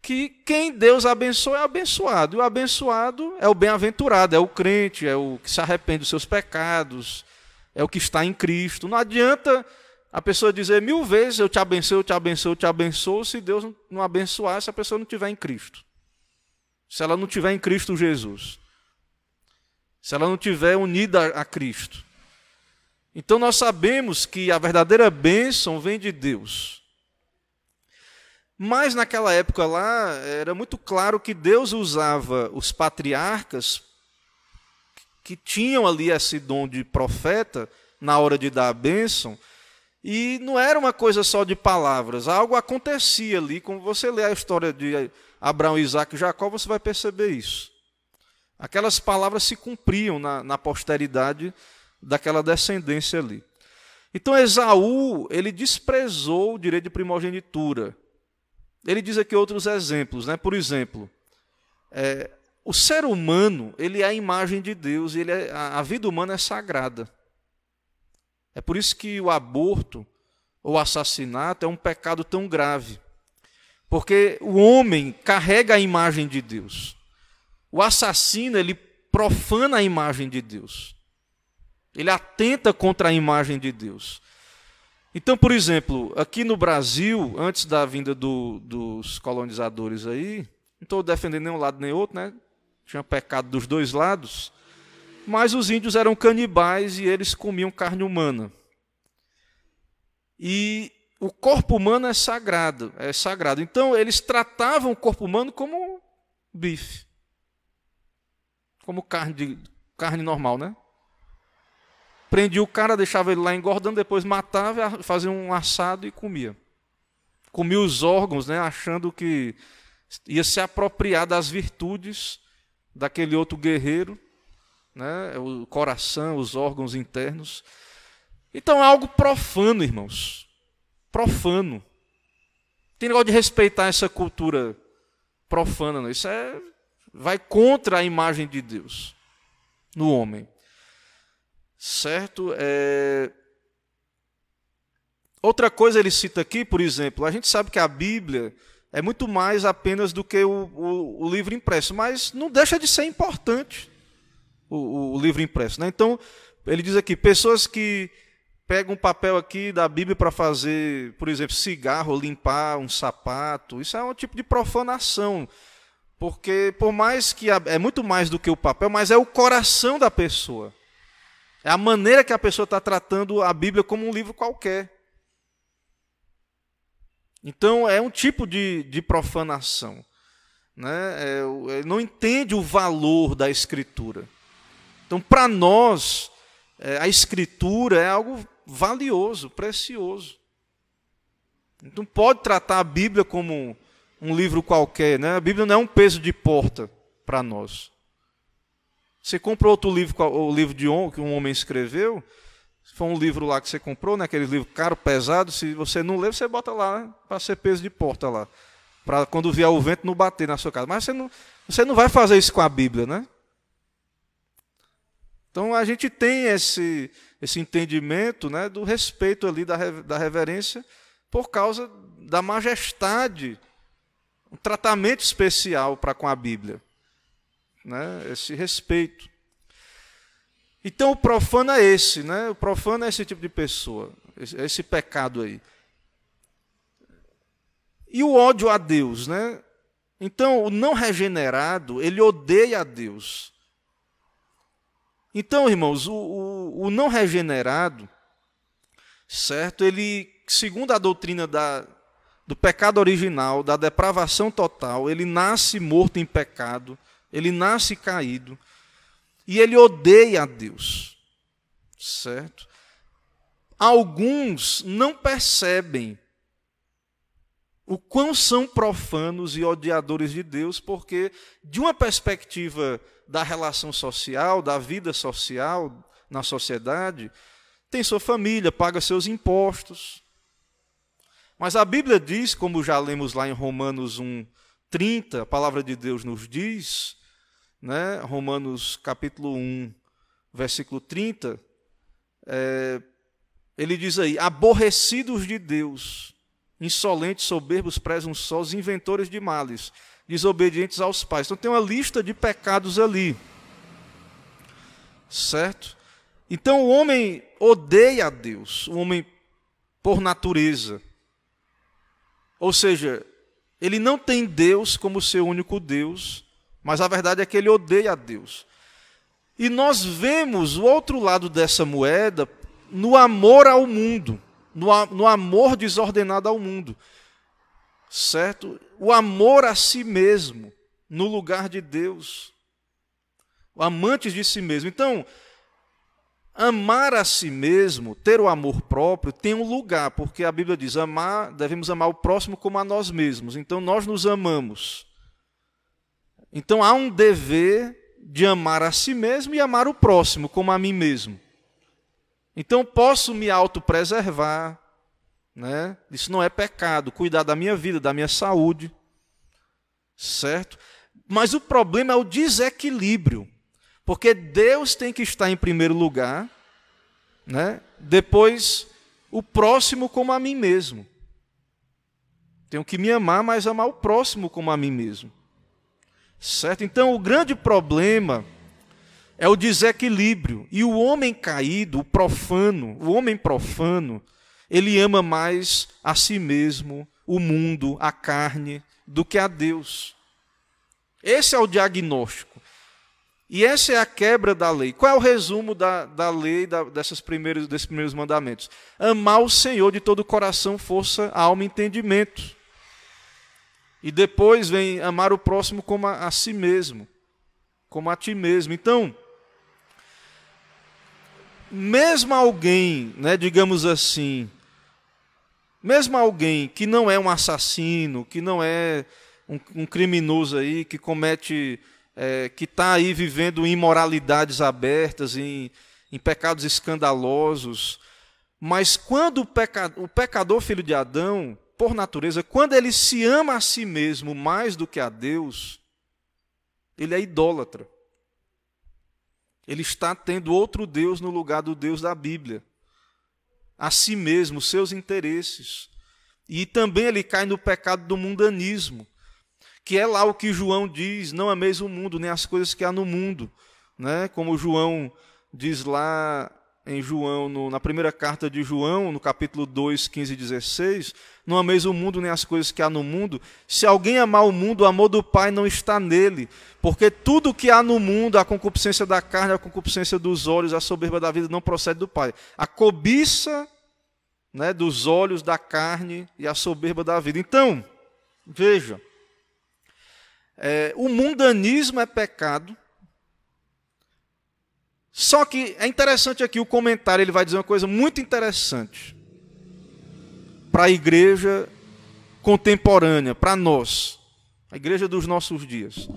S1: que quem Deus abençoa é abençoado. E o abençoado é o bem-aventurado, é o crente, é o que se arrepende dos seus pecados, é o que está em Cristo. Não adianta a pessoa dizer mil vezes eu te abençoo, eu te abençoo, eu te abençoo, se Deus não abençoar, se a pessoa não estiver em Cristo. Se ela não estiver em Cristo Jesus. Se ela não estiver unida a Cristo. Então nós sabemos que a verdadeira bênção vem de Deus. Mas naquela época lá, era muito claro que Deus usava os patriarcas que tinham ali esse dom de profeta na hora de dar a bênção, e não era uma coisa só de palavras, algo acontecia ali. Como você lê a história de Abraão, Isaac e Jacó, você vai perceber isso. Aquelas palavras se cumpriam na, na posteridade daquela descendência ali. Então Esaú, ele desprezou o direito de primogenitura. Ele diz aqui outros exemplos, né? Por exemplo, é, o ser humano ele é a imagem de Deus, ele é, a, a vida humana é sagrada. É por isso que o aborto ou assassinato é um pecado tão grave, porque o homem carrega a imagem de Deus. O assassino ele profana a imagem de Deus. Ele atenta contra a imagem de Deus. Então, por exemplo, aqui no Brasil, antes da vinda do, dos colonizadores aí, não estou defendendo nenhum lado nem outro, né? Tinha pecado dos dois lados. Mas os índios eram canibais e eles comiam carne humana. E o corpo humano é sagrado, é sagrado. Então eles tratavam o corpo humano como bife, como carne de, carne normal, né? Prendia o cara, deixava ele lá engordando, depois matava, fazia um assado e comia. Comia os órgãos, né, achando que ia se apropriar das virtudes daquele outro guerreiro, né, o coração, os órgãos internos. Então é algo profano, irmãos. Profano. Tem negócio de respeitar essa cultura profana, não. Isso é vai contra a imagem de Deus no homem. Certo? É... Outra coisa ele cita aqui, por exemplo, a gente sabe que a Bíblia é muito mais apenas do que o, o, o livro impresso, mas não deixa de ser importante o, o livro impresso. Né? Então, ele diz aqui: pessoas que pegam um papel aqui da Bíblia para fazer, por exemplo, cigarro, limpar um sapato, isso é um tipo de profanação. Porque, por mais que é muito mais do que o papel, mas é o coração da pessoa. É a maneira que a pessoa está tratando a Bíblia como um livro qualquer. Então, é um tipo de, de profanação. Né? É, não entende o valor da Escritura. Então, para nós, é, a Escritura é algo valioso, precioso. Então, pode tratar a Bíblia como um livro qualquer. Né? A Bíblia não é um peso de porta para nós. Você comprou outro livro, o livro de um, que um homem escreveu, for um livro lá que você comprou, né, aquele livro caro, pesado, se você não lê, você bota lá né, para ser peso de porta lá. Para quando vier o vento não bater na sua casa. Mas você não, você não vai fazer isso com a Bíblia, né? Então a gente tem esse, esse entendimento né, do respeito ali, da, da reverência, por causa da majestade, um tratamento especial para com a Bíblia né, esse respeito. Então o profano é esse, né? O profano é esse tipo de pessoa, esse, esse pecado aí. E o ódio a Deus, né? Então o não regenerado, ele odeia a Deus. Então, irmãos, o, o, o não regenerado, certo? Ele, segundo a doutrina da, do pecado original, da depravação total, ele nasce morto em pecado, ele nasce caído. e ele odeia a Deus. Certo? Alguns não percebem o quão são profanos e odiadores de Deus, porque, de uma perspectiva da relação social, da vida social na sociedade, tem sua família, paga seus impostos. Mas a Bíblia diz, como já lemos lá em Romanos 1, 30, a palavra de Deus nos diz, né, Romanos capítulo 1, versículo 30, é, ele diz aí: aborrecidos de Deus insolentes, soberbos, presunçosos, inventores de males, desobedientes aos pais. Então tem uma lista de pecados ali. Certo? Então o homem odeia a Deus, o homem por natureza. Ou seja, ele não tem Deus como seu único Deus, mas a verdade é que ele odeia a Deus. E nós vemos o outro lado dessa moeda no amor ao mundo no, no amor desordenado ao mundo. Certo? O amor a si mesmo, no lugar de Deus. O amante de si mesmo. Então, amar a si mesmo, ter o amor próprio, tem um lugar, porque a Bíblia diz: amar, devemos amar o próximo como a nós mesmos. Então, nós nos amamos. Então, há um dever de amar a si mesmo e amar o próximo como a mim mesmo. Então posso me autopreservar, né? Isso não é pecado, cuidar da minha vida, da minha saúde, certo? Mas o problema é o desequilíbrio, porque Deus tem que estar em primeiro lugar, né? Depois o próximo como a mim mesmo. Tenho que me amar, mas amar o próximo como a mim mesmo. Certo? Então, o grande problema é o desequilíbrio. E o homem caído, o profano, o homem profano, ele ama mais a si mesmo, o mundo, a carne, do que a Deus. Esse é o diagnóstico. E essa é a quebra da lei. Qual é o resumo da, da lei da, dessas primeiros, desses primeiros mandamentos? Amar o Senhor de todo o coração, força, alma e entendimento. E depois vem amar o próximo como a, a si mesmo, como a ti mesmo. Então, mesmo alguém, né, digamos assim, mesmo alguém que não é um assassino, que não é um, um criminoso aí, que comete, é, que está aí vivendo imoralidades abertas, em, em pecados escandalosos, mas quando o pecador, o pecador filho de Adão, por natureza, quando ele se ama a si mesmo mais do que a Deus, ele é idólatra. Ele está tendo outro Deus no lugar do Deus da Bíblia. A si mesmo, seus interesses. E também ele cai no pecado do mundanismo, que é lá o que João diz: não ameis o mundo, nem as coisas que há no mundo. Né? Como João diz lá em João, no, na primeira carta de João, no capítulo 2, 15 e 16, não ameis o mundo nem as coisas que há no mundo. Se alguém amar o mundo, o amor do Pai não está nele. Porque tudo que há no mundo, a concupiscência da carne, a concupiscência dos olhos, a soberba da vida, não procede do Pai. A cobiça né, dos olhos, da carne e a soberba da vida. Então, veja, é, o mundanismo é pecado, só que é interessante aqui o comentário, ele vai dizer uma coisa muito interessante para a igreja contemporânea, para nós, a igreja dos nossos dias.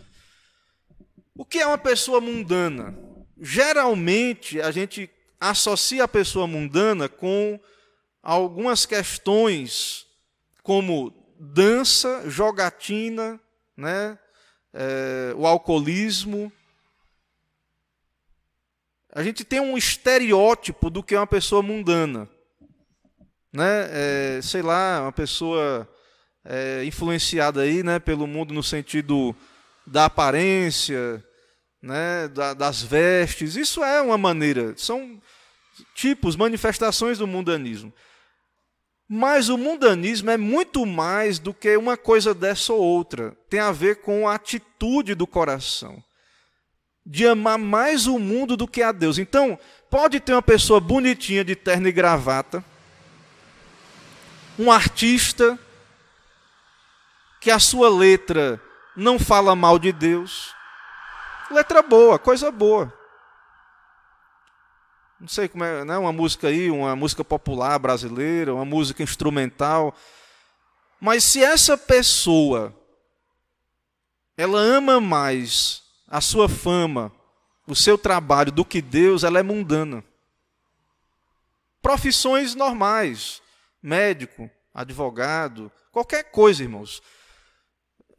S1: O que é uma pessoa mundana? Geralmente a gente associa a pessoa mundana com algumas questões como dança, jogatina, né? É, o alcoolismo, a gente tem um estereótipo do que é uma pessoa mundana. Né? É, sei lá, uma pessoa é, influenciada aí, né, pelo mundo no sentido da aparência, né, da, das vestes. Isso é uma maneira, são tipos, manifestações do mundanismo. Mas o mundanismo é muito mais do que uma coisa dessa ou outra. Tem a ver com a atitude do coração de amar mais o mundo do que a Deus. Então, pode ter uma pessoa bonitinha de terno e gravata, um artista que a sua letra não fala mal de Deus. Letra boa, coisa boa. Não sei como é, né? uma música aí, uma música popular brasileira, uma música instrumental. Mas se essa pessoa ela ama mais a sua fama, o seu trabalho do que Deus, ela é mundana. Profissões normais, médico, advogado, qualquer coisa, irmãos.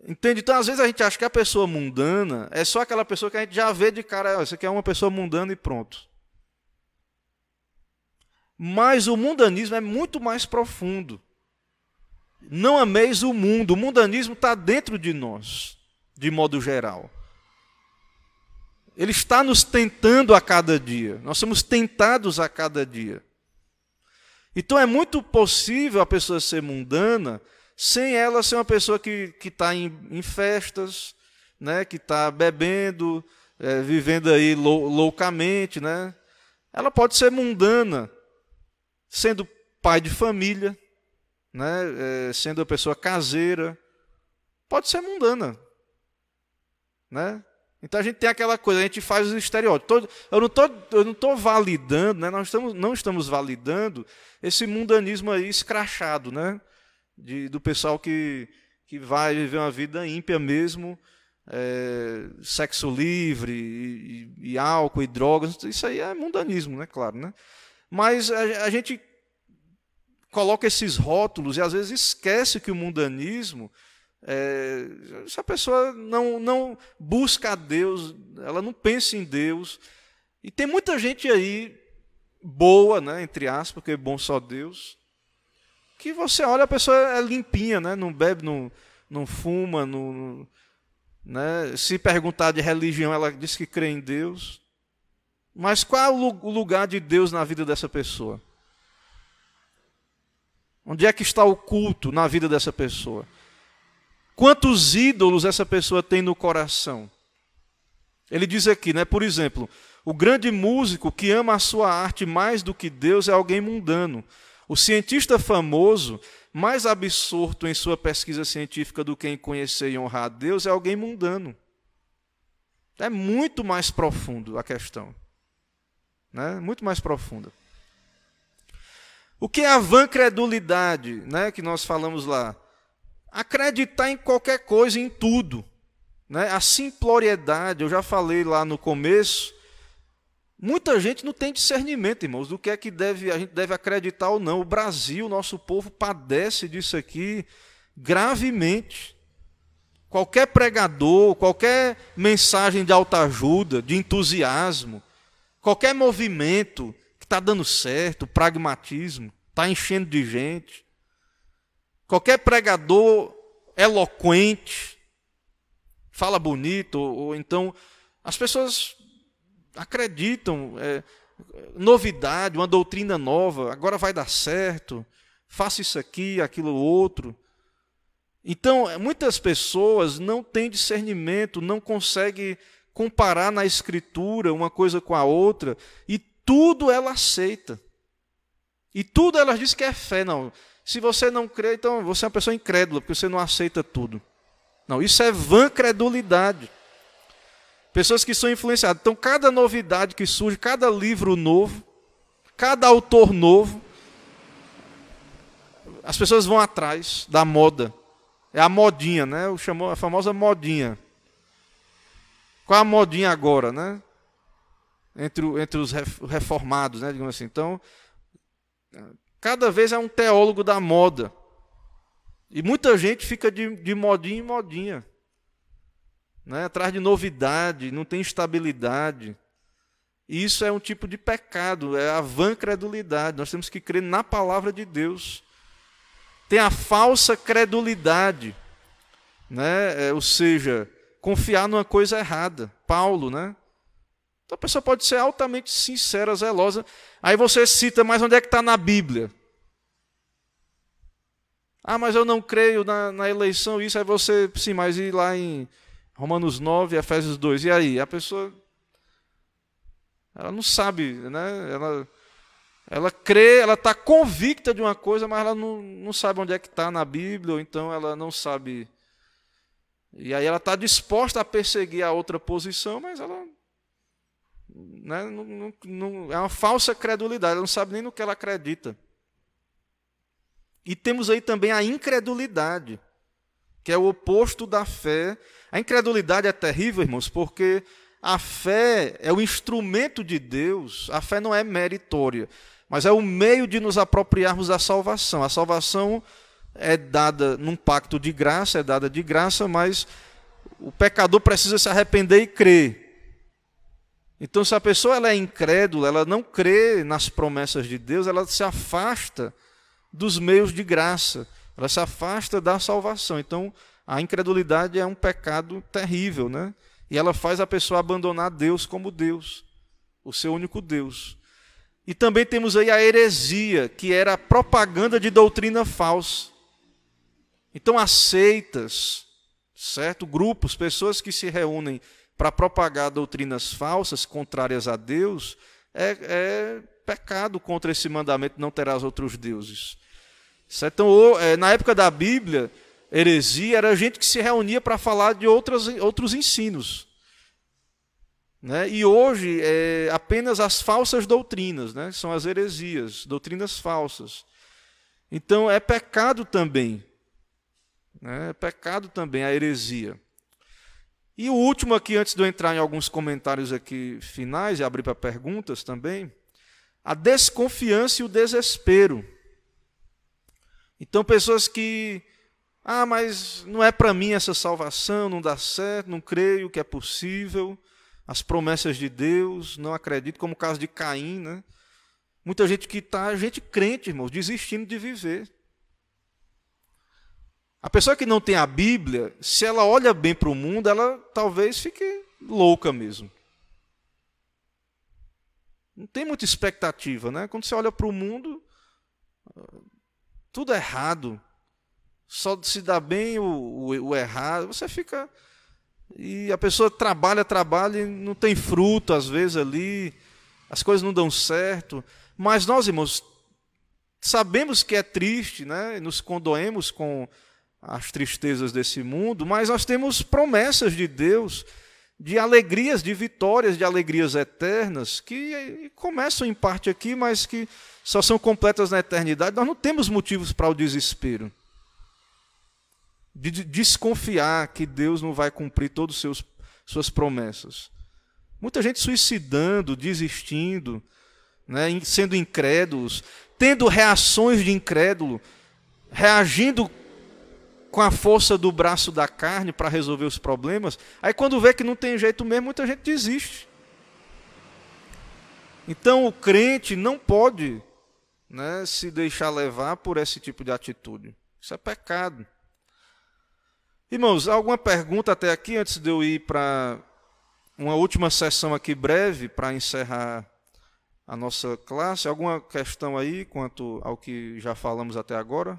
S1: Entende? Então, às vezes a gente acha que a pessoa mundana é só aquela pessoa que a gente já vê de cara, você quer uma pessoa mundana e pronto. Mas o mundanismo é muito mais profundo. Não ameis o mundo, o mundanismo está dentro de nós, de modo geral. Ele está nos tentando a cada dia, nós somos tentados a cada dia. Então é muito possível a pessoa ser mundana sem ela ser uma pessoa que está em, em, festas, né, que está bebendo, é, vivendo aí lou, loucamente. Né? Ela pode ser mundana, sendo pai de família, né, é, sendo uma pessoa caseira, pode ser mundana. Né? Então a gente tem aquela coisa, a gente faz os estereótipos. Eu não estou eu não tô validando, né? nós estamos, não estamos validando esse mundanismo aí escrachado, né? De, do pessoal que, que vai viver uma vida ímpia mesmo, é, sexo livre, e, e, e, álcool e drogas, isso aí é mundanismo, né? Claro, né? Mas a, a gente coloca esses rótulos e às vezes esquece que o mundanismo, é, se a pessoa não, não busca a Deus, ela não pensa em Deus, e tem muita gente aí boa, né, entre aspas, porque é bom só Deus, que você olha, a pessoa é limpinha, né, não bebe, não, não fuma, não, né, se perguntar de religião, ela diz que crê em Deus. Mas qual é o lugar de Deus na vida dessa pessoa? Onde é que está o culto na vida dessa pessoa? Quantos ídolos essa pessoa tem no coração? Ele diz aqui, né, por exemplo, o grande músico que ama a sua arte mais do que Deus é alguém mundano. O cientista famoso, mais absorto em sua pesquisa científica do que em conhecer e honrar a Deus, é alguém mundano. É muito mais profundo a questão. Né? Muito mais profunda. O que é a vã credulidade, né, que nós falamos lá? Acreditar em qualquer coisa, em tudo. Né? A simploriedade, eu já falei lá no começo, muita gente não tem discernimento, irmãos, do que é que deve, a gente deve acreditar ou não. O Brasil, nosso povo, padece disso aqui gravemente. Qualquer pregador, qualquer mensagem de autoajuda, de entusiasmo, qualquer movimento está dando certo, pragmatismo, está enchendo de gente. Qualquer pregador eloquente, fala bonito, ou, ou então as pessoas acreditam, é, novidade, uma doutrina nova, agora vai dar certo, faça isso aqui, aquilo outro. Então, muitas pessoas não têm discernimento, não conseguem comparar na escritura uma coisa com a outra e tudo ela aceita. E tudo ela diz que é fé. Não, se você não crê, então você é uma pessoa incrédula, porque você não aceita tudo. Não, isso é vã credulidade. Pessoas que são influenciadas. Então, cada novidade que surge, cada livro novo, cada autor novo, as pessoas vão atrás da moda. É a modinha, né? O chamou a famosa modinha. Qual a modinha agora, né? entre, entre os reformados, né, digamos assim. Então, cada vez é um teólogo da moda. E muita gente fica de, de modinha em modinha. Né, atrás de novidade, não tem estabilidade. E isso é um tipo de pecado, é a vã credulidade. Nós temos que crer na palavra de Deus. Tem a falsa credulidade, né? É, ou seja, confiar numa coisa errada. Paulo, né? Então a pessoa pode ser altamente sincera, zelosa. Aí você cita, mas onde é que está na Bíblia? Ah, mas eu não creio na, na, eleição, isso. Aí você, sim, mas ir lá em Romanos 9, Efésios 2. E aí? A pessoa. Ela não sabe, né? Ela, ela crê, ela está convicta de uma coisa, mas ela não, não sabe onde é que está na Bíblia, ou então ela não sabe. E aí ela está disposta a perseguir a outra posição, mas ela né, não, não, não, é uma falsa credulidade, ela não sabe nem no que ela acredita. E temos aí também a incredulidade, que é o oposto da fé. A incredulidade é terrível, irmãos, porque a fé é o instrumento de Deus, a fé não é meritória, mas é o meio de nos apropriarmos da salvação. A salvação é dada num pacto de graça, é dada de graça, mas o pecador precisa se arrepender e crer. Então, se a pessoa ela é incrédula, ela não crê nas promessas de Deus, ela se afasta dos meios de graça, ela se afasta da salvação. Então, a incredulidade é um pecado terrível, né? E ela faz a pessoa abandonar Deus como Deus, o seu único Deus. E também temos aí a heresia, que era a propaganda de doutrina falsa. Então, as seitas, certo? Grupos, pessoas que se reúnem para propagar doutrinas falsas, contrárias a Deus, é, é pecado contra esse mandamento: não terás outros deuses. Certo? Então, é, na época da Bíblia, heresia era gente que se reunia para falar de outras, outros ensinos. Né? E hoje, é apenas as falsas doutrinas, né? são as heresias, doutrinas falsas. Então, é pecado também né? É pecado também a heresia. E o último aqui, antes de eu entrar em alguns comentários aqui finais e abrir para perguntas também, a desconfiança e o desespero. Então, pessoas que, ah, mas não é para mim essa salvação, não dá certo, não creio que é possível, as promessas de Deus, não acredito, como o caso de Caim, né? Muita gente que está, gente crente, irmãos, desistindo de viver. A pessoa que não tem a Bíblia, se ela olha bem para o mundo, ela talvez fique louca mesmo. Não tem muita expectativa, né? Quando você olha para o mundo, tudo é errado. Só se dá bem o, o, o, errado. Você fica. E a pessoa trabalha, trabalha e não tem fruto, às vezes, ali. As coisas não dão certo. Mas nós, irmãos, sabemos que é triste, né? Nos condoemos com as tristezas desse mundo, mas nós temos promessas de Deus, de alegrias, de vitórias, de alegrias eternas, que começam em parte aqui, mas que só são completas na eternidade. Nós não temos motivos para o desespero. De desconfiar que Deus não vai cumprir todas as suas promessas. Muita gente suicidando, desistindo, né, sendo incrédulos, tendo reações de incrédulo, reagindo com a força do braço da carne para resolver os problemas. Aí quando vê que não tem jeito mesmo, muita gente desiste. Então o crente não pode né, se deixar levar por esse tipo de atitude. Isso é pecado. Irmãos, alguma pergunta até aqui antes de eu ir para uma última sessão aqui breve para encerrar a nossa classe? Alguma questão aí quanto ao que já falamos até agora?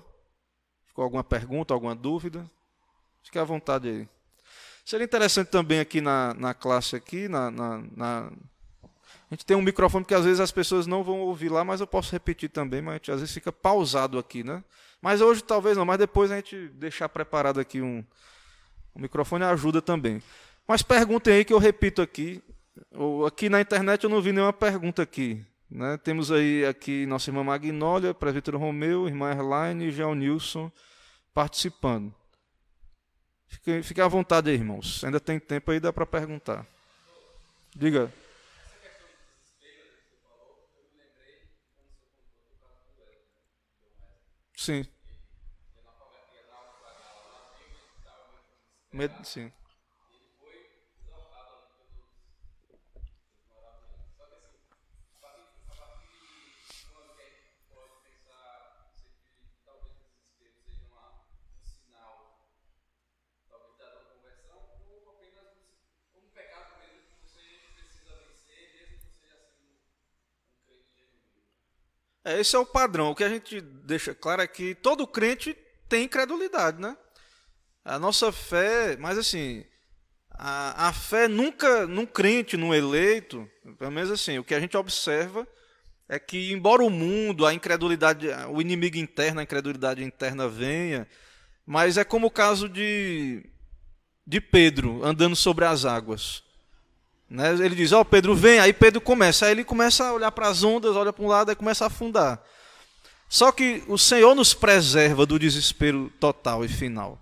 S1: Ficou alguma pergunta, alguma dúvida? Fique à vontade aí. Seria interessante também aqui na, na classe aqui, na, na, na, a gente tem um microfone que às vezes as pessoas não vão ouvir lá, mas eu posso repetir também, mas às vezes fica pausado aqui, né? Mas hoje talvez não, mas depois a gente deixar preparado aqui um, um microfone ajuda também. Mas perguntem aí que eu repito aqui. Aqui na internet eu não vi nenhuma pergunta aqui. Né? Temos aí aqui nossa irmã Magnólia, presbítero Romeu, irmã Erlaine e João Nilson participando. Fique, fique à vontade aí, irmãos. Ainda tem tempo aí, dá para perguntar. Diga. Sim. Medo, sim. É, esse é o padrão. O que a gente deixa claro é que todo crente tem incredulidade, né? A nossa fé, mas assim, a, a fé nunca, num crente, num eleito, pelo menos assim, o que a gente observa é que, embora o mundo, a incredulidade, o inimigo interno, a incredulidade interna venha, mas é como o caso de, de Pedro andando sobre as águas. Né? Ele diz: Ó, oh, Pedro, vem. Aí Pedro começa. Aí ele começa a olhar para as ondas, olha para um lado e começa a afundar. Só que o Senhor nos preserva do desespero total e final.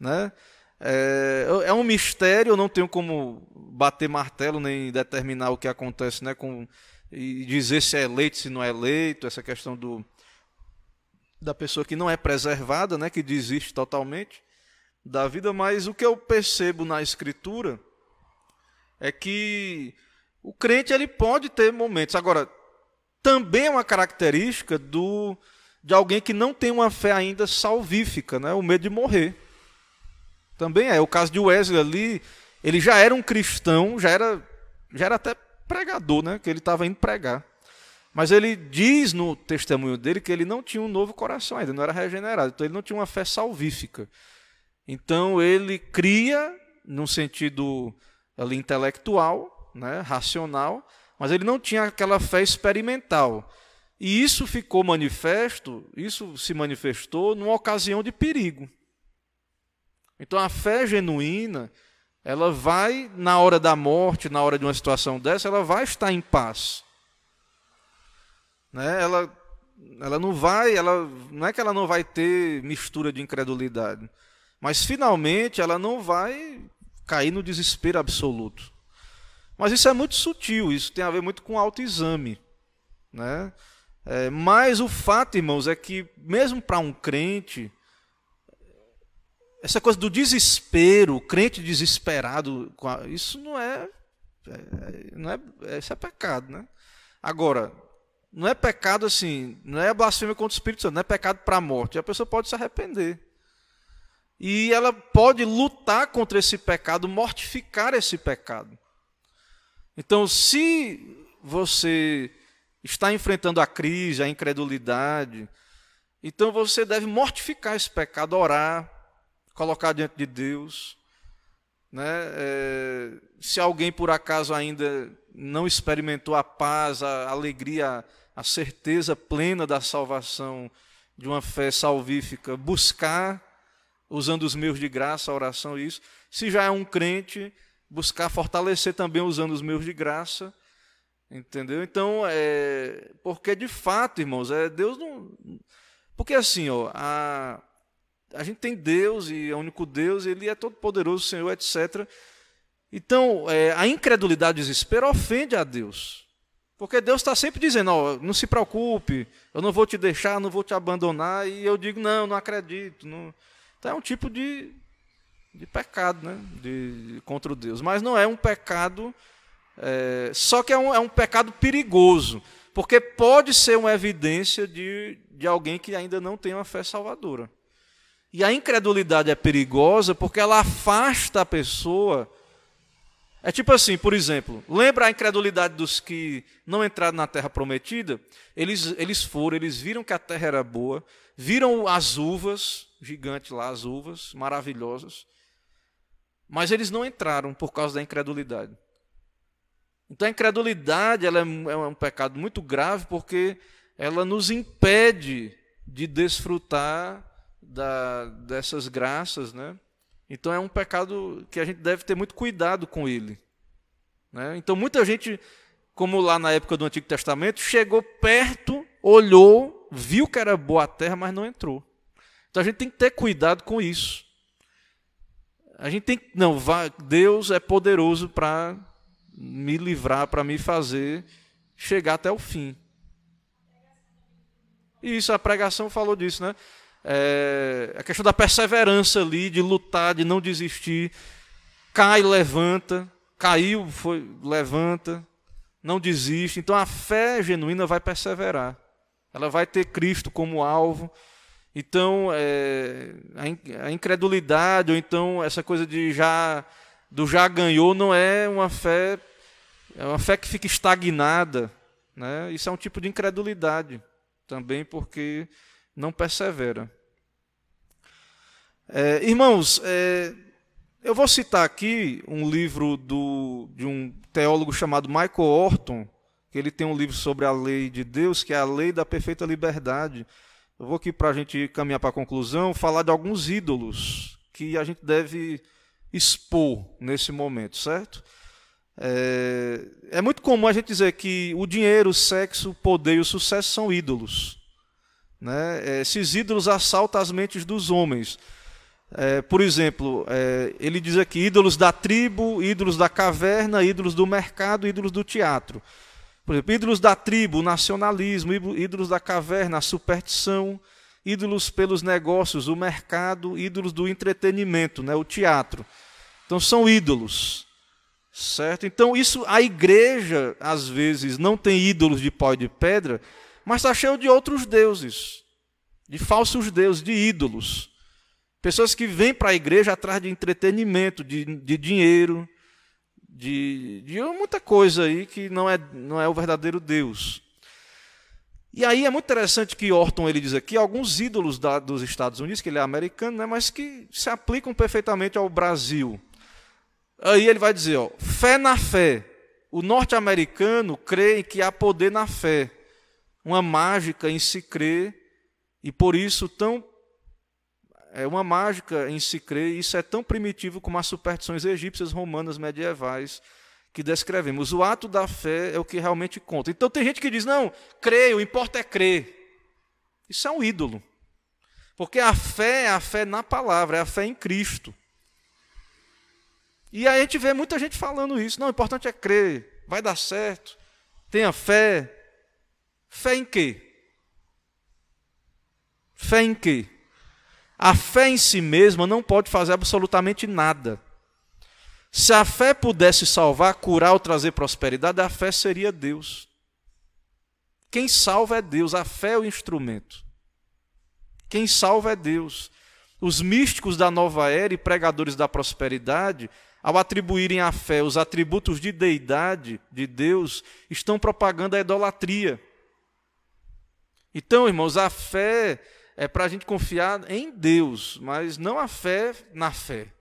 S1: Né? É, é um mistério, eu não tenho como bater martelo nem determinar o que acontece né, com, e dizer se é eleito, se não é eleito, essa questão do, da pessoa que não é preservada, né, que desiste totalmente da vida, mas o que eu percebo na Escritura é que o crente ele pode ter momentos. Agora, também é uma característica do, de alguém que não tem uma fé ainda salvífica, né? o medo de morrer. Também é. O caso de Wesley ali, ele já era um cristão, já era, já era até pregador, né? que ele estava indo pregar. Mas ele diz no testemunho dele que ele não tinha um novo coração ainda, não era regenerado, então ele não tinha uma fé salvífica. Então ele cria, num sentido ali intelectual, né, racional, mas ele não tinha aquela fé experimental. E isso ficou manifesto, isso se manifestou numa ocasião de perigo. Então a fé genuína, ela vai na hora da morte, na hora de uma situação dessa, ela vai estar em paz. Né? Ela ela não vai, ela não é que ela não vai ter mistura de incredulidade, mas finalmente ela não vai cair no desespero absoluto. Mas isso é muito sutil, isso tem a ver muito com autoexame. Né? É, mas o fato, irmãos, é que mesmo para um crente, essa coisa do desespero, o crente desesperado, isso não é, é, não é, isso é pecado, né? Agora, não é pecado assim, não é blasfêmia contra o Espírito Santo, não é pecado para a morte. A pessoa pode se arrepender. E ela pode lutar contra esse pecado, mortificar esse pecado. Então, se você está enfrentando a crise, a incredulidade, então você deve mortificar esse pecado, orar, colocar diante de Deus. Né? É, se alguém por acaso ainda não experimentou a paz, a alegria, a certeza plena da salvação, de uma fé salvífica, buscar usando os meios de graça, a oração e isso. Se já é um crente, buscar fortalecer também usando os meios de graça. Entendeu? Então, é, porque de fato, irmãos, é Deus não. Porque assim, ó, a, a gente tem Deus e é o único Deus, ele é todo poderoso, Senhor, etc. Então, é, a incredulidade e desespero ofende a Deus. Porque Deus está sempre dizendo, ó, não se preocupe, eu não vou te deixar, não vou te abandonar, e eu digo, não, não acredito. Não, então é um tipo de, de pecado né? de, de contra Deus. Mas não é um pecado. É, só que é um, é um pecado perigoso. Porque pode ser uma evidência de, de alguém que ainda não tem uma fé salvadora. E a incredulidade é perigosa porque ela afasta a pessoa. É tipo assim, por exemplo, lembra a incredulidade dos que não entraram na terra prometida? Eles, eles foram, eles viram que a terra era boa, viram as uvas, gigante lá, as uvas, maravilhosas. Mas eles não entraram por causa da incredulidade. Então a incredulidade ela é, é um pecado muito grave porque ela nos impede de desfrutar da, dessas graças, né? Então é um pecado que a gente deve ter muito cuidado com ele. Né? Então muita gente, como lá na época do Antigo Testamento, chegou perto, olhou, viu que era boa a terra, mas não entrou. Então a gente tem que ter cuidado com isso. A gente tem não, Deus é poderoso para me livrar, para me fazer chegar até o fim. E isso a pregação falou disso, né? É, a questão da perseverança ali, de lutar, de não desistir. Cai, levanta, caiu, foi, levanta, não desiste. Então a fé genuína vai perseverar. Ela vai ter Cristo como alvo. Então, é, a incredulidade, ou então essa coisa de já do já ganhou, não é uma fé, é uma fé que fica estagnada. Né? Isso é um tipo de incredulidade também, porque não persevera. É, irmãos, é, eu vou citar aqui um livro do, de um teólogo chamado Michael Orton, ele tem um livro sobre a lei de Deus, que é a lei da perfeita liberdade. Eu vou aqui para a gente caminhar para a conclusão, falar de alguns ídolos que a gente deve expor nesse momento, certo? É, é, muito comum a gente dizer que o dinheiro, o sexo, o poder e o sucesso são ídolos. Né? Esses ídolos assaltam as mentes dos homens. É, por exemplo, é, ele diz aqui: ídolos da tribo, ídolos da caverna, ídolos do mercado, ídolos do teatro. Por exemplo, ídolos da tribo, o nacionalismo, ídolos da caverna, a superstição, ídolos pelos negócios, o mercado, ídolos do entretenimento, né, o teatro. Então são ídolos. Certo? Então isso a igreja às vezes não tem ídolos de pó e de pedra, mas está cheio de outros deuses, de falsos deuses, de ídolos. Pessoas que vêm para a igreja atrás de entretenimento, de, de dinheiro, de, de muita coisa aí que não é, não é o verdadeiro Deus. E aí é muito interessante que Orton ele diz aqui alguns ídolos da, dos Estados Unidos, que ele é americano, né, mas que se aplicam perfeitamente ao Brasil. Aí ele vai dizer, ó, fé na fé. O norte-americano crê que há poder na fé uma mágica em se crer, e por isso tão é uma mágica em se crer, e isso é tão primitivo como as superstições egípcias, romanas, medievais que descrevemos. O ato da fé é o que realmente conta. Então tem gente que diz: "Não, creio, o importa é crer". Isso é um ídolo. Porque a fé é a fé na palavra, é a fé em Cristo. E aí a gente vê muita gente falando isso. Não, o importante é crer, vai dar certo. Tenha fé, Fé em quê? Fé em quê? A fé em si mesma não pode fazer absolutamente nada. Se a fé pudesse salvar, curar ou trazer prosperidade, a fé seria Deus. Quem salva é Deus, a fé é o instrumento. Quem salva é Deus. Os místicos da nova era e pregadores da prosperidade, ao atribuírem à fé os atributos de deidade de Deus, estão propagando a idolatria. Então, irmãos, a fé é para a gente confiar em Deus, mas não a fé na fé.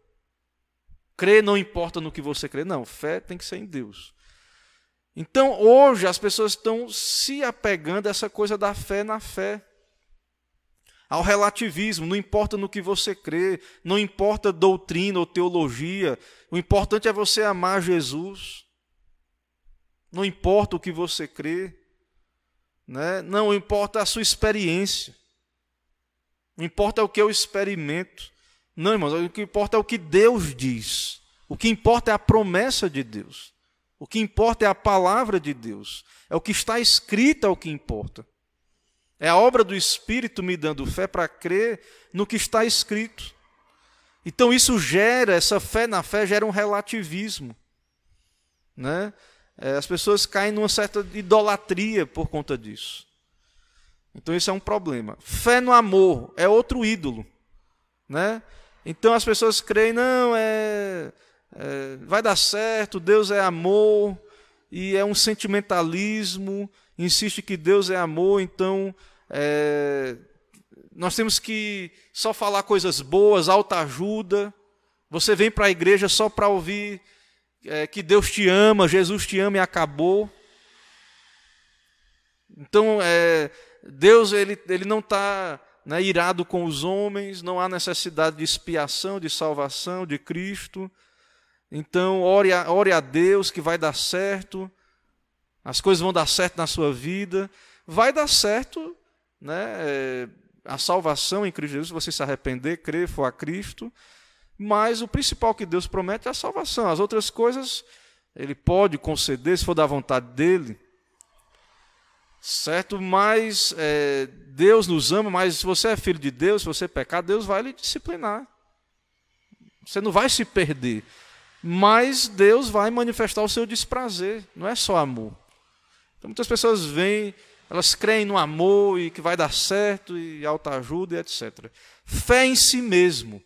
S1: Crer não importa no que você crê, não, fé tem que ser em Deus. Então, hoje, as pessoas estão se apegando a essa coisa da fé na fé. Ao relativismo, não importa no que você crê, não importa doutrina ou teologia, o importante é você amar Jesus. Não importa o que você crê. Né? Não importa a sua experiência. Não importa o que eu experimento. Não, irmãos, o que importa é o que Deus diz. O que importa é a promessa de Deus. O que importa é a palavra de Deus. É o que está escrito é o que importa. É a obra do Espírito me dando fé para crer no que está escrito. Então isso gera, essa fé na fé gera um relativismo. Né? é, as pessoas caem numa certa idolatria por conta disso. Então isso é um problema. Fé no amor é outro ídolo, né? Então as pessoas creem não é, é vai dar certo, Deus é amor e é um sentimentalismo, insiste que Deus é amor, então é, nós temos que só falar coisas boas, alta ajuda. Você vem para a igreja só para ouvir é, que Deus te ama, Jesus te ama e acabou. Então, é, Deus ele, ele não está né, irado com os homens, não há necessidade de expiação, de salvação de Cristo. Então, ore a, ore a Deus que vai dar certo, as coisas vão dar certo na sua vida. Vai dar certo né, é, a salvação em Cristo Jesus, se você se arrepender, crer, for a Cristo. Mas o principal que Deus promete é a salvação. As outras coisas ele pode conceder se for da vontade dele. Certo? Mas é, Deus nos ama, mas se você é filho de Deus, se você pecar, Deus vai lhe disciplinar. Você não vai se perder. Mas Deus vai manifestar o seu desprazer. Não é só amor. Então, muitas pessoas vêm, elas creem no amor e que vai dar certo, e alta ajuda e etc. Fé em si mesmo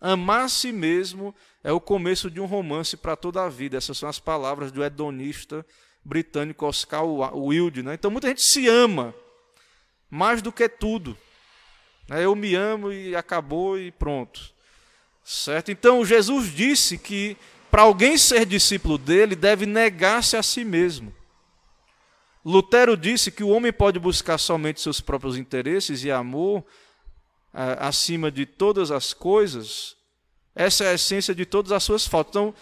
S1: Amar a si mesmo é o começo de um romance para toda a vida. Essas são as palavras do hedonista britânico Oscar Wilde. Né? Então muita gente se ama mais do que tudo. Né? Eu me amo e acabou e pronto. Certo? Então Jesus disse que para alguém ser discípulo dele deve negar-se a si mesmo. Lutero disse que o homem pode buscar somente seus próprios interesses e amor acima de todas as coisas, essa é a essência de todas as suas faltas. Então,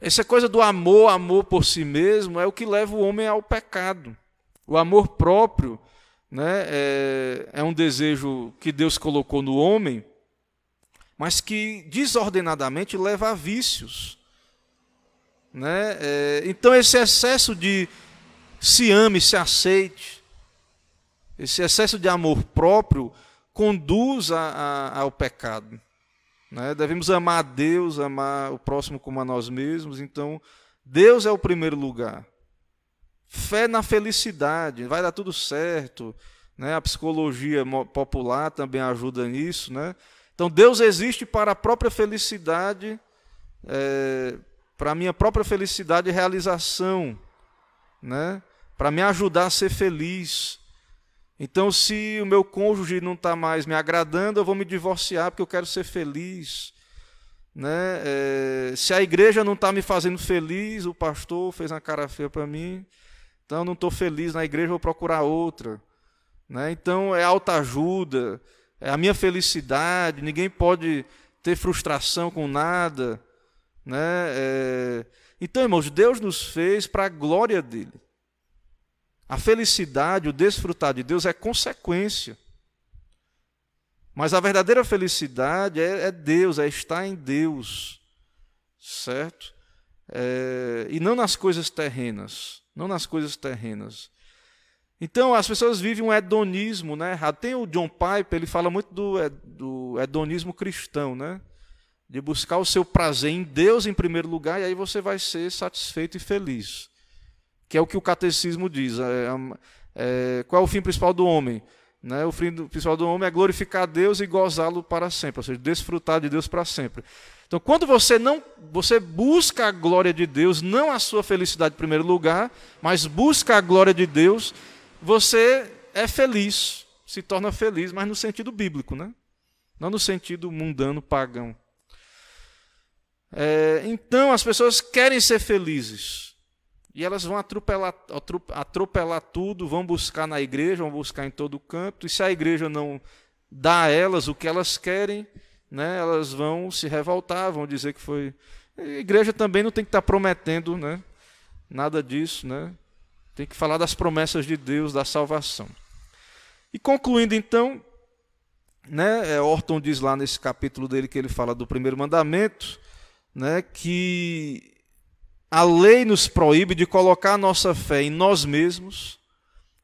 S1: Essa coisa do amor, amor por si mesmo, é o que leva o homem ao pecado. O amor próprio né, é, é um desejo que Deus colocou no homem, mas que desordenadamente leva a vícios. Né? É, então, esse excesso de se ame, se aceite, esse excesso de amor próprio conduz a, a, ao pecado. Né? Devemos amar a Deus, amar o próximo como a nós mesmos. Então, Deus é o primeiro lugar. Fé na felicidade, vai dar tudo certo. Né? A psicologia popular também ajuda nisso. Né? Então, Deus existe para a própria felicidade, é, para a minha própria felicidade e realização, né? para me ajudar a ser feliz. Então, se o meu cônjuge não está mais me agradando, eu vou me divorciar porque eu quero ser feliz. Né? É, se a igreja não está me fazendo feliz, o pastor fez uma cara feia para mim, então eu não estou feliz na igreja, vou procurar outra. Né? Então é autoajuda, é a minha felicidade, ninguém pode ter frustração com nada. Né? É... Então, irmãos, Deus nos fez para a glória dele. A felicidade, o desfrutar de Deus é consequência. Mas a verdadeira felicidade é, é Deus, é estar em Deus, certo? É, e não nas coisas terrenas não nas coisas terrenas. Então as pessoas vivem um hedonismo, né? Tem o John Piper, ele fala muito do, do hedonismo cristão, né? De buscar o seu prazer em Deus em primeiro lugar e aí você vai ser satisfeito e feliz. Que é o que o catecismo diz. É, é, qual é o fim principal do homem? Né? O fim principal do homem é glorificar a Deus e gozá-lo para sempre, ou seja, desfrutar de Deus para sempre. Então, quando você não, você busca a glória de Deus, não a sua felicidade em primeiro lugar, mas busca a glória de Deus, você é feliz, se torna feliz, mas no sentido bíblico, né? Não no sentido mundano, pagão. É, então, as pessoas querem ser felizes. E elas vão atropelar, atropelar tudo, vão buscar na igreja, vão buscar em todo canto. E se a igreja não dá a elas o que elas querem, né, elas vão se revoltar, vão dizer que foi. A igreja também não tem que estar prometendo né, nada disso, né? tem que falar das promessas de Deus, da salvação. E concluindo então, né, é, Orton diz lá nesse capítulo dele que ele fala do primeiro mandamento, né, que a lei nos proíbe de colocar a nossa fé em nós mesmos,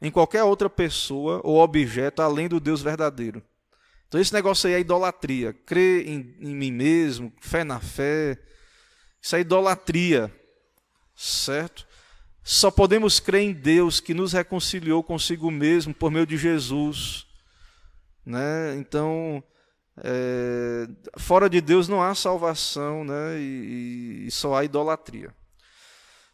S1: em qualquer outra pessoa ou objeto além do Deus verdadeiro. Então esse negócio aí é idolatria. Crer em, em mim mesmo, fé na fé. Isso é idolatria. Certo? Só podemos crer em Deus que nos reconciliou consigo mesmo por meio de Jesus. Né? Então, é, fora de Deus não há salvação né? e, e só há idolatria.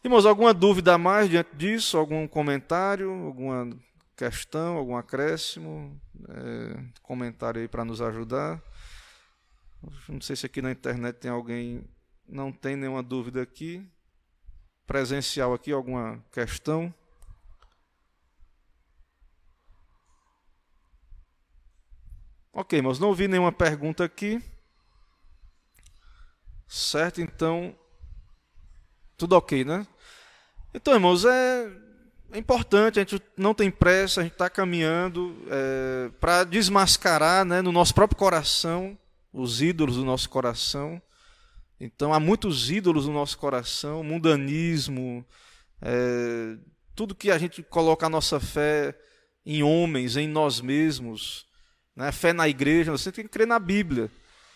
S1: Irmãos, alguma dúvida a mais diante disso? Algum comentário? Alguma questão, algum acréscimo, é, comentário aí para nos ajudar. Não sei se aqui na internet tem alguém, não tem nenhuma dúvida aqui. Presencial aqui, alguma questão? Ok, mas não vi nenhuma pergunta aqui. Certo, então. Tudo ok, né? Então, irmãos, é é importante, a gente não tem pressa, a gente está caminhando é, para desmascarar né, no nosso próprio coração os ídolos do nosso coração. Então, há muitos ídolos no nosso coração, mundanismo, é, tudo que a gente coloca a nossa fé em homens, em nós mesmos, né, fé na igreja, você tem que crer na Bíblia.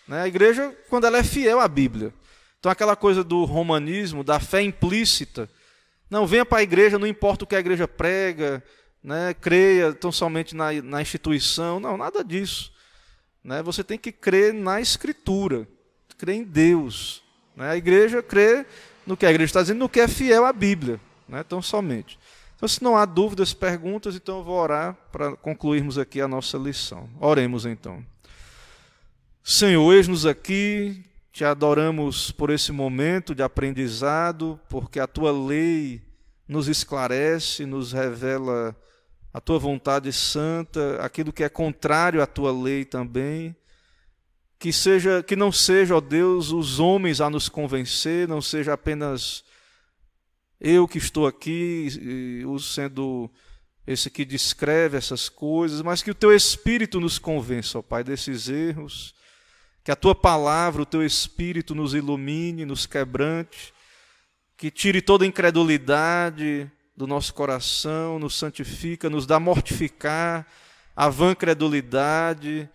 S1: Né, a igreja, quando ela é fiel à Bíblia. Então, aquela coisa do romanismo, da fé implícita, não, venha para a igreja, não importa o que a igreja prega, né, creia tão somente na, na instituição. Não, nada disso. Né? Você tem que crer na Escritura, crer em Deus. Né? A igreja crê no que a igreja está dizendo, no que é fiel à Bíblia, né? tão somente. Então, se não há dúvidas, perguntas, então eu vou orar para concluirmos aqui a nossa lição. Oremos então. Senhor, eis-nos aqui te adoramos por esse momento de aprendizado, porque a tua lei nos esclarece, nos revela a tua vontade santa, aquilo que é contrário à tua lei também. que seja que não seja, ó Deus, os homens a nos convencer, não seja apenas eu que estou aqui, sendo esse que descreve essas coisas, mas que o teu espírito nos convença, ó Pai, desses erros, que a tua palavra, o teu espírito nos ilumine, nos quebrante, que tire toda incredulidade do nosso coração, nos santifica, nos dá mortificar a vã credulidade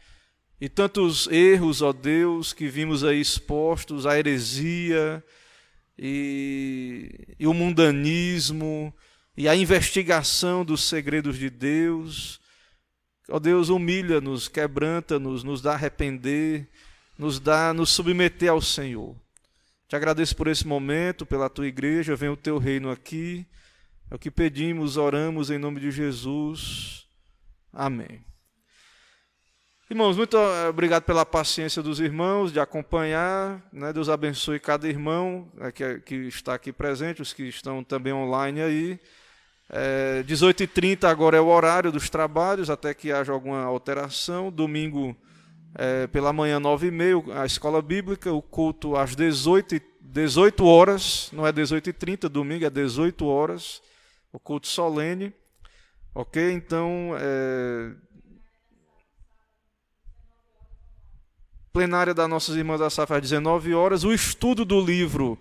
S1: e tantos erros, ó Deus, que vimos aí expostos, a heresia e, e o mundanismo e a investigação dos segredos de Deus. Ó Deus, humilha-nos, quebranta-nos, nos dá arrepender, nos dá nos submeter ao Senhor. Te agradeço por esse momento, pela tua igreja, vem o teu reino aqui. É o que pedimos, oramos em nome de Jesus. Amém. Irmãos, muito obrigado pela paciência dos irmãos de acompanhar. Né? Deus abençoe cada irmão né, que, que, está aqui presente, os que estão também online aí. É, 18h30 agora é o horário dos trabalhos, até que haja alguma alteração. Domingo é, pela manhã, 9h30, a escola bíblica, o culto às 18, 18 horas, não é 18h30, domingo é 18 horas, o culto solene. Ok? Então, é, plenária das nossas irmãs da Safra às 19 horas, o estudo do livro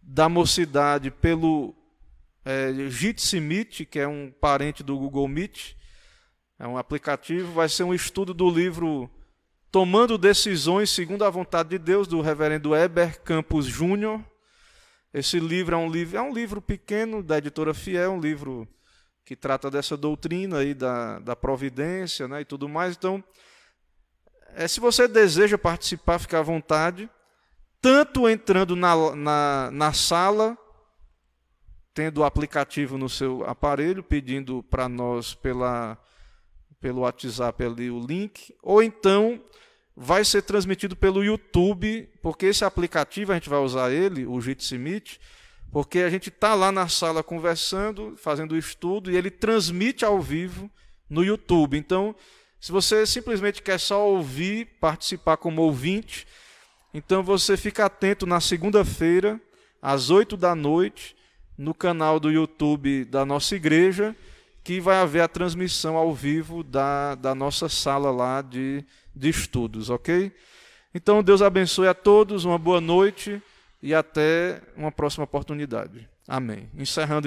S1: da mocidade pelo é, Jitsi Meet, que é um parente do Google Meet, é um aplicativo, vai ser um estudo do livro Tomando Decisões segundo a Vontade de Deus, do reverendo Eber Campos Júnior. Esse livro é um livro, é um livro pequeno da editora Fiel, um livro que trata dessa doutrina aí da, da providência né, e tudo mais. Então, é, se você deseja participar, fique à vontade, tanto entrando na, na, na sala, tendo o aplicativo no seu aparelho, pedindo para nós pela, pelo WhatsApp ali o link, ou então vai ser transmitido pelo YouTube, porque esse aplicativo a gente vai usar ele, o Jitsi Meet, porque a gente está lá na sala conversando, fazendo o estudo, e ele transmite ao vivo no YouTube. Então, se você simplesmente quer só ouvir, participar como ouvinte, então você fica atento na segunda-feira, às 8 da noite, no canal do YouTube da nossa igreja, que vai haver a transmissão ao vivo da, da nossa sala lá de, de estudos, ok? Então Deus abençoe a todos, uma boa noite e até uma próxima oportunidade. Amém. Encerrando.